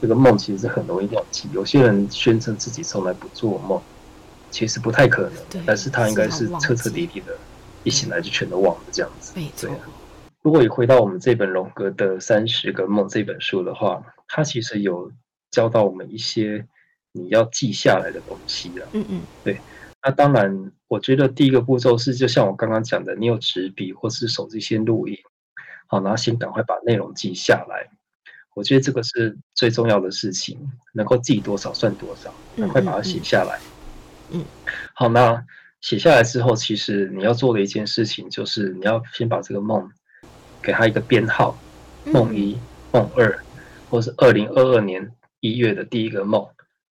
这个梦其实是很容易忘记。有些人宣称自己从来不做梦，其实不太可能。但是他应该是彻彻底底的，一醒来就全都忘了这样子。对。如果你回到我们这本荣格的《三十个梦》这本书的话，它其实有教到我们一些你要记下来的东西了。嗯嗯。对。那当然，我觉得第一个步骤是，就像我刚刚讲的，你有纸笔或是手机先录音。好，然后先赶快把内容记下来。我觉得这个是最重要的事情，能够记多少算多少，赶快把它写下来。嗯，嗯，嗯，好，那写下来之后，其实你要做的一件事情就是你要先把这个梦给它一个编号，梦一、梦二，或是二零二二年一月的第一个梦，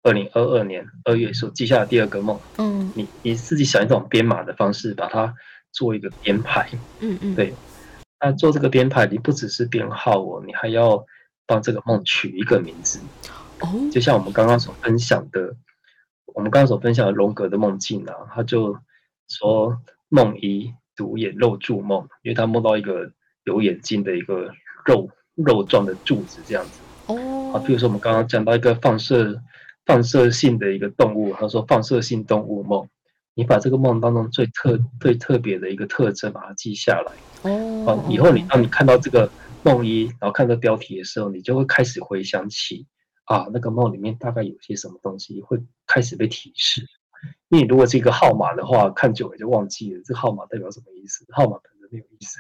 二零二二年二月所记下的第二个梦。嗯，你你自己想一种编码的方式，把它做一个编排。嗯嗯，对。那做这个编排，你不只是编号哦，你还要帮这个梦取一个名字哦。就像我们刚刚所分享的，我们刚刚所分享的荣格的梦境啊，他就说梦一独眼肉柱梦，因为他梦到一个有眼睛的一个肉肉状的柱子这样子哦。啊，比如说我们刚刚讲到一个放射放射性的一个动物，他说放射性动物梦。你把这个梦当中最特最特别的一个特征把它记下来哦，以后你当你看到这个梦一，然后看到标题的时候，你就会开始回想起啊，那个梦里面大概有些什么东西会开始被提示。因为如果是一个号码的话，看久了就忘记了，这个号码代表什么意思？号码本身没有意思，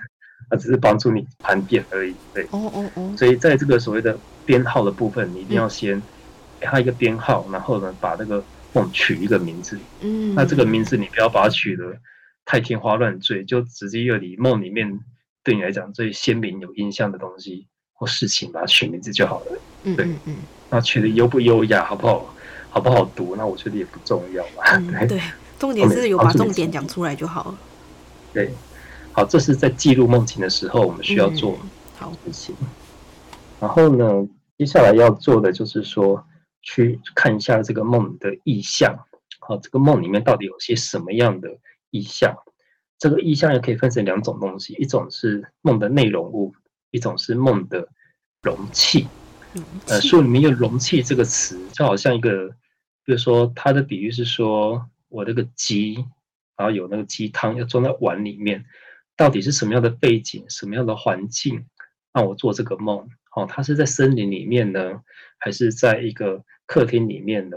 它只是帮助你盘点而已。对，哦哦哦。所以在这个所谓的编号的部分，你一定要先给他一个编号，然后呢，把那个。梦取一个名字，嗯，那这个名字你不要把它取得太天花乱坠，就直接用你梦里面对你来讲最鲜明有印象的东西或事情，把它取名字就好了。对，嗯，嗯，那取的优不优雅，好不好，好不好读，那我觉得也不重要嘛。嗯，对，重点是有把重点讲出来就好了。对，好，这是在记录梦境的时候我们需要做好事情。然后呢，接下来要做的就是说。去看一下这个梦的意象，好，这个梦里面到底有些什么样的意象？这个意象也可以分成两种东西，一种是梦的内容物，一种是梦的容器。呃，书里面用“容器”这个词，就好像一个，比如说它的比喻是说，我这个鸡，然后有那个鸡汤要装在碗里面，到底是什么样的背景，什么样的环境让我做这个梦？哦，他是在森林里面呢，还是在一个客厅里面呢？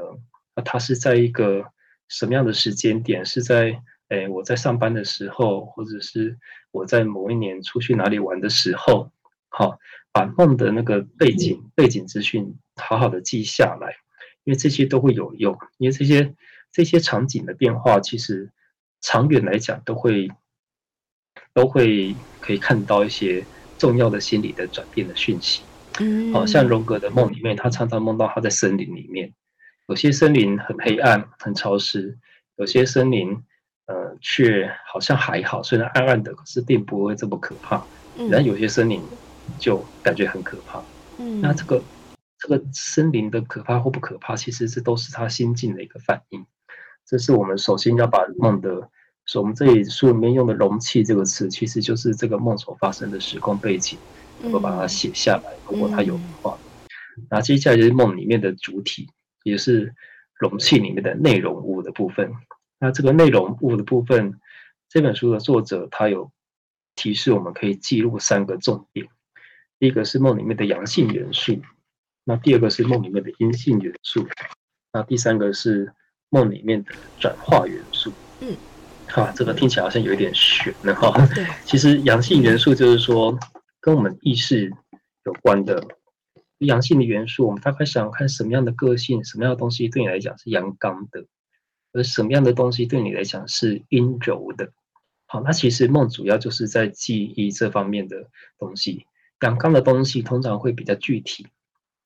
那，它是在一个什么样的时间点？是在诶，我在上班的时候，或者是我在某一年出去哪里玩的时候？好，把梦的那个背景、背景资讯好好的记下来，因为这些都会有用。因为这些这些场景的变化，其实长远来讲都会都会可以看到一些。重要的心理的转变的讯息，嗯，好像荣格的梦里面，他常常梦到他在森林里面，有些森林很黑暗、很潮湿，有些森林呃却好像还好，虽然暗暗的，可是并不会这么可怕。然后有些森林就感觉很可怕。嗯，那这个这个森林的可怕或不可怕，其实这都是他心境的一个反应。这是我们首先要把梦的。所以，我们这里书里面用的“容器”这个词，其实就是这个梦所发生的时空背景，我把它写下来。如果它有的话，那接下来就是梦里面的主体，也是容器里面的内容物的部分。那这个内容物的部分，这本书的作者他有提示，我们可以记录三个重点：第一个是梦里面的阳性元素，那第二个是梦里面的阴性元素，那第三个是梦里面的转化元素。嗯。啊，这个听起来好像有一点悬了哈。对，其实阳性元素就是说跟我们意识有关的阳性的元素。我们大概想看什么样的个性，什么样的东西对你来讲是阳刚的，而什么样的东西对你来讲是阴柔的。好，那其实梦主要就是在记忆这方面的东西。阳刚的东西通常会比较具体，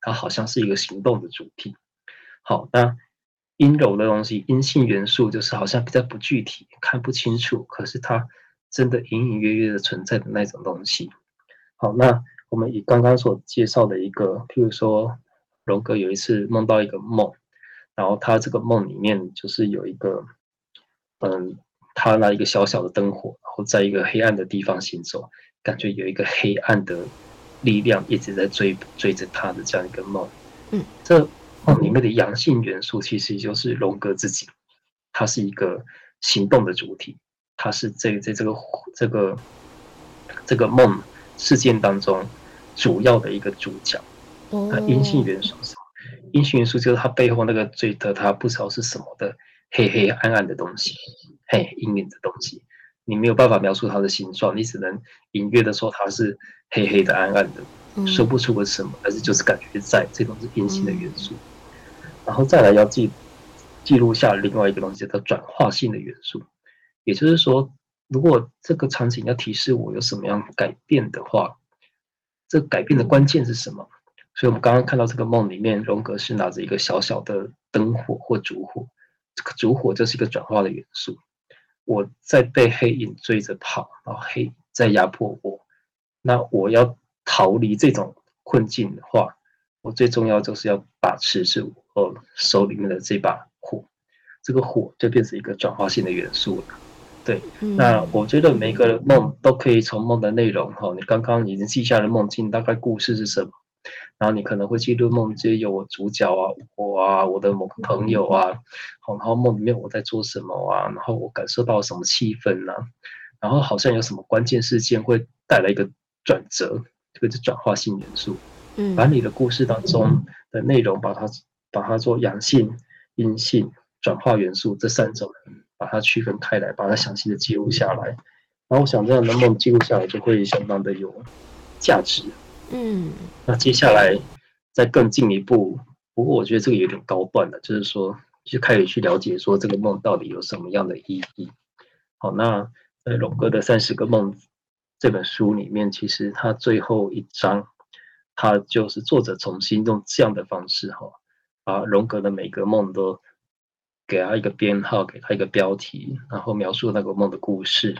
它好像是一个行动的主题。好，那。阴柔的东西，阴性元素就是好像比较不具体，看不清楚，可是它真的隐隐约约的存在的那种东西。好，那我们以刚刚所介绍的一个，譬如说，荣格有一次梦到一个梦，然后他这个梦里面就是有一个，嗯，他拿一个小小的灯火，然后在一个黑暗的地方行走，感觉有一个黑暗的力量一直在追追着他的这样一个梦。嗯，这。梦里面的阳性元素其实就是荣格自己，他是一个行动的主体，他是这在这个这个这个梦事件当中主要的一个主角。那阴性元素是？阴性元素就是他背后那个最的他不知道是什么的黑黑暗暗的东西，嘿，阴影的东西，你没有办法描述它的形状，你只能隐约的说它是黑黑的暗暗的。说不出个什么，但是就是感觉在，这种是阴性的元素。然后再来要记记录下另外一个东西，叫转化性的元素。也就是说，如果这个场景要提示我有什么样改变的话，这改变的关键是什么？所以我们刚刚看到这个梦里面，荣格是拿着一个小小的灯火或烛火，这个烛火就是一个转化的元素。我在被黑影追着跑，然后黑在压迫我，那我要。逃离这种困境的话，我最重要就是要把持住我手里面的这把火，这个火就变成一个转化性的元素了。对，嗯、那我觉得每个梦都可以从梦的内容哈，你刚刚已经记下了梦境，大概故事是什么，然后你可能会记录梦境有我主角啊，我啊，我的某个朋友啊，好，然后梦里面我在做什么啊，然后我感受到什么气氛呢、啊？然后好像有什么关键事件会带来一个转折。这个是转化性元素，嗯，把你的故事当中的内容，把它把它做阳性、阴性、转化元素这三种，把它区分开来，把它详细的记录下来。然后我想这样的梦记录下来就会相当的有价值，嗯。那接下来再更进一步，不过我觉得这个有点高段了，就是说就开始去了解说这个梦到底有什么样的意义。好，那在龙哥的三十个梦。这本书里面，其实它最后一章，它就是作者重新用这样的方式哈，把荣格的每个梦都给他一个编号，给他一个标题，然后描述那个梦的故事，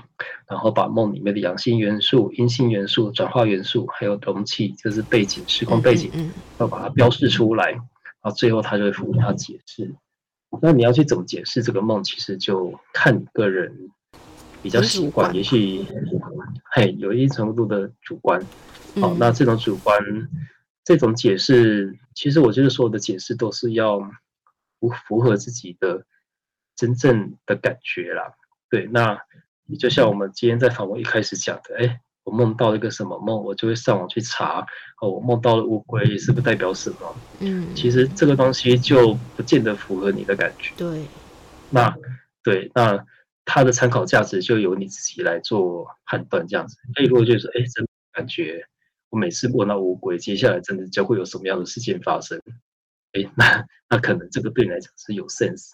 然后把梦里面的阳性元素、阴性元素、转化元素，还有容器，就是背景、时空背景，要把它标示出来，然后最后他就会附他解释。那你要去怎么解释这个梦，其实就看你个人。比较习惯，也许嘿有一程度的主观。好，那这种主观，这种解释，其实我觉得所有的解释都是要符符合自己的真正的感觉啦。对，那你就像我们今天在访问一开始讲的，哎，我梦到了一个什么梦，我就会上网去查。哦，我梦到了乌龟，是不是代表什么？嗯，其实这个东西就不见得符合你的感觉。对，那对那。它的参考价值就由你自己来做判断，这样子。哎，如果就是哎，真的感觉我每次梦到乌龟，接下来真的就会有什么样的事件发生？哎，那那可能这个对你来讲是有 sense。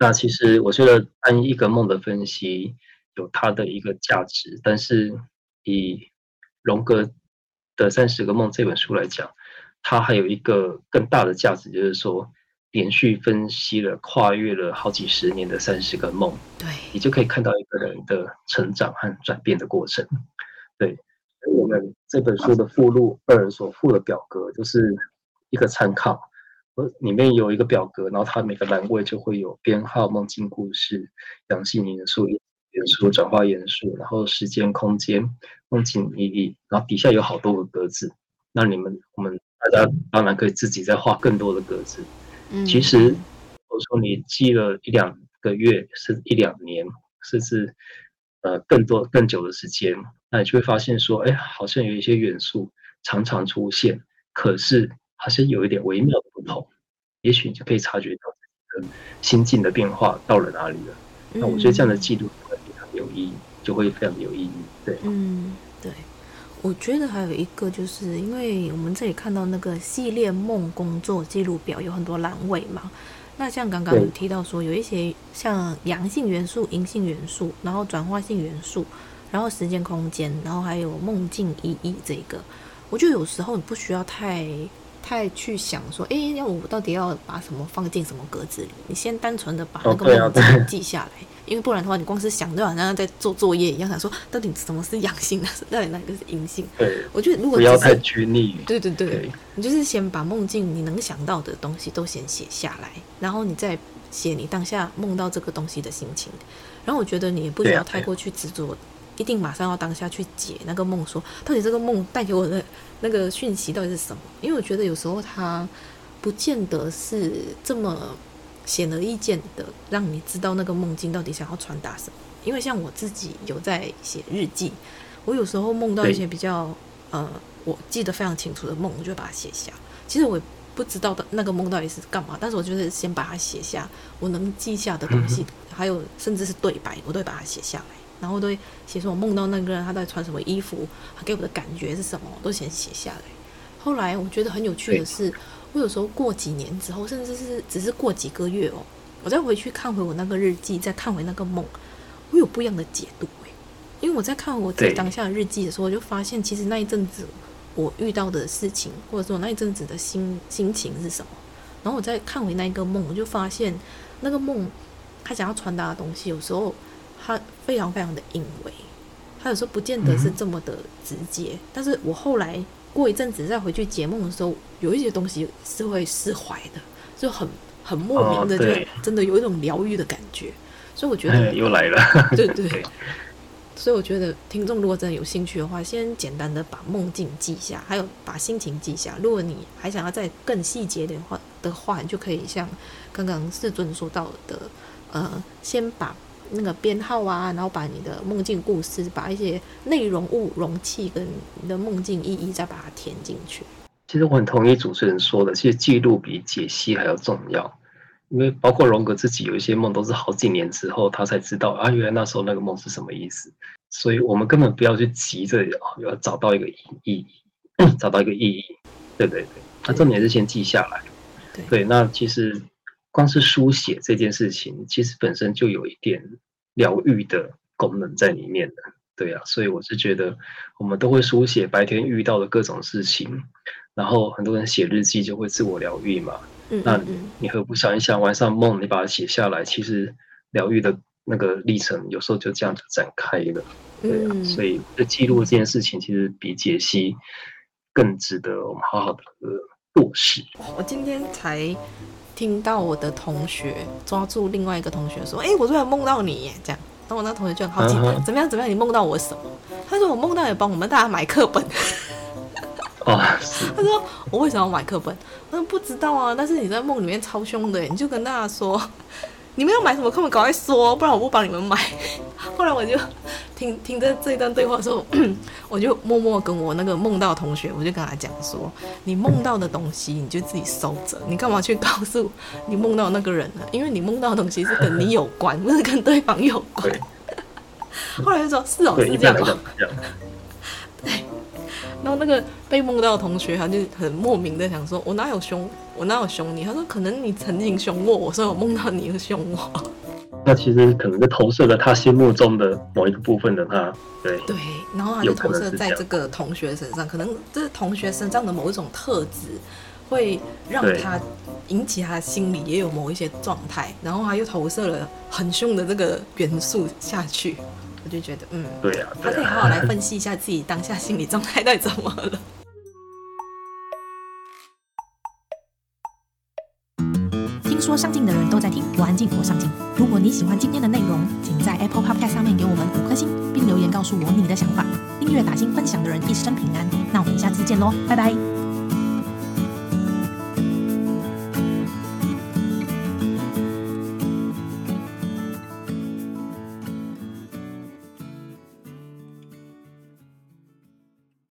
那其实我觉得按一个梦的分析有它的一个价值，但是以荣格的三十个梦这本书来讲，它还有一个更大的价值，就是说连续分析了跨越了好几十年的三十个梦，对，你就可以看到一个人的成长和转变的过程。对，我们这本书的附录二所附的表格就是一个参考，里面有一个表格，然后它每个栏位就会有编号、梦境故事、阳性元素。元素转化元素，然后时间空间梦境意义，然后底下有好多个格子。那你们我们大家当然可以自己再画更多的格子。嗯，其实我说你记了一两个月，是一两年，甚至呃更多更久的时间，那你就会发现说，哎，好像有一些元素常常出现，可是好像有一点微妙的不同。也许你就可以察觉到自己的心境的变化到了哪里了。那我觉得这样的记录非常。有意义就会非常有意义，对，嗯，对，我觉得还有一个就是，因为我们这里看到那个系列梦工作记录表有很多栏位嘛，那像刚刚有提到说，有一些像阳性元素、阴性元素，然后转化性元素，然后时间空间，然后还有梦境意义这个，我觉得有时候你不需要太太去想说，哎，要我到底要把什么放进什么格子里，你先单纯的把那个梦境记下来。因为不然的话，你光是想，就好像在做作业一样，想说到底什么是阳性的，到底哪个是阴性？对，我觉得如果不要太拘泥。对对对，对你就是先把梦境你能想到的东西都先写下来，然后你再写你当下梦到这个东西的心情。然后我觉得你也不需要太过去执着，一定马上要当下去解那个梦，说到底这个梦带给我的那个讯息到底是什么？因为我觉得有时候它不见得是这么。显而易见的，让你知道那个梦境到底想要传达什么。因为像我自己有在写日记，我有时候梦到一些比较呃，我记得非常清楚的梦，我就把它写下。其实我不知道的那个梦到底是干嘛，但是我就是先把它写下，我能记下的东西，还有甚至是对白，我都会把它写下来，然后都会写说我梦到那个人他在穿什么衣服，他给我的感觉是什么，我都先写下来。后来我觉得很有趣的是。我有时候过几年之后，甚至是只是过几个月哦，我再回去看回我那个日记，再看回那个梦，我有不一样的解读诶。因为我在看我自己当下的日记的时候，我就发现其实那一阵子我遇到的事情，或者说那一阵子的心心情是什么。然后我再看回那一个梦，我就发现那个梦他想要传达的东西，有时候他非常非常的隐微，他有时候不见得是这么的直接。嗯、但是我后来。过一阵子再回去解梦的时候，有一些东西是会释怀的，就很很莫名的，就真的有一种疗愈的感觉。所以我觉得 又来了，对 对。所以我觉得听众如果真的有兴趣的话，先简单的把梦境记下，还有把心情记下。如果你还想要再更细节的话的话，你就可以像刚刚世尊说到的，呃，先把。那个编号啊，然后把你的梦境故事，把一些内容物、容器跟你的梦境意义再把它填进去。其实我很同意主持人说的，其实记录比解析还要重要，因为包括荣格自己有一些梦都是好几年之后他才知道啊，原来那时候那个梦是什么意思。所以我们根本不要去急着要找到一个意义，找到一个意义。对对对，那重点是先记下来。对，对，那其实。光是书写这件事情，其实本身就有一点疗愈的功能在里面的，对啊，所以我是觉得我们都会书写白天遇到的各种事情，然后很多人写日记就会自我疗愈嘛。嗯，嗯，嗯，那你何不想一想，晚上梦你把它写下来，其实疗愈的那个历程有时候就这样就展开了，对啊，所以这记录这件事情其实比解析更值得我们好好的落实。我今天才。听到我的同学抓住另外一个同学说：“哎，我突然梦到你耶，这样。”然后我那同学就很好奇，怎么样？怎么样？你梦到我什么？他说：“我梦到你帮我们大家买课本。” 哦，他说：“我为什么要买课本？”他说：“不知道啊，但是你在梦里面超凶的，你就跟大家说。”你们要买什么课本？赶快说，不然我不帮你们买。后来我就听听着这一段对话的时候，我就默默跟我那个梦到的同学，我就跟他讲说：你梦到的东西，你就自己收着，你干嘛去告诉你梦到的那个人呢？因为你梦到的东西是跟你有关，不 是跟对方有关。后来就说：是哦，是这样吗？对。然后那个被梦到的同学，他就很莫名的想说：“我哪有凶？我哪有凶你？”他说：“可能你曾经凶过我，所以我梦到你又凶我。”那其实可能就投射了他心目中的某一个部分的他，对对，然后他就投射在这个同学身上，可能这同学身上的某一种特质，会让他引起他心里也有某一些状态，然后他又投射了很凶的这个元素下去，我就觉得，嗯，对呀、啊，他可以好好来分析一下自己当下心理状态到底怎么了。听说上进的人都在听，我安静，我上进。如果你喜欢今天的内容，请在 Apple Podcast 上面给我们五颗星，并留言告诉我你的想法。订阅、打星、分享的人一生平安。那我们下次见喽，拜拜。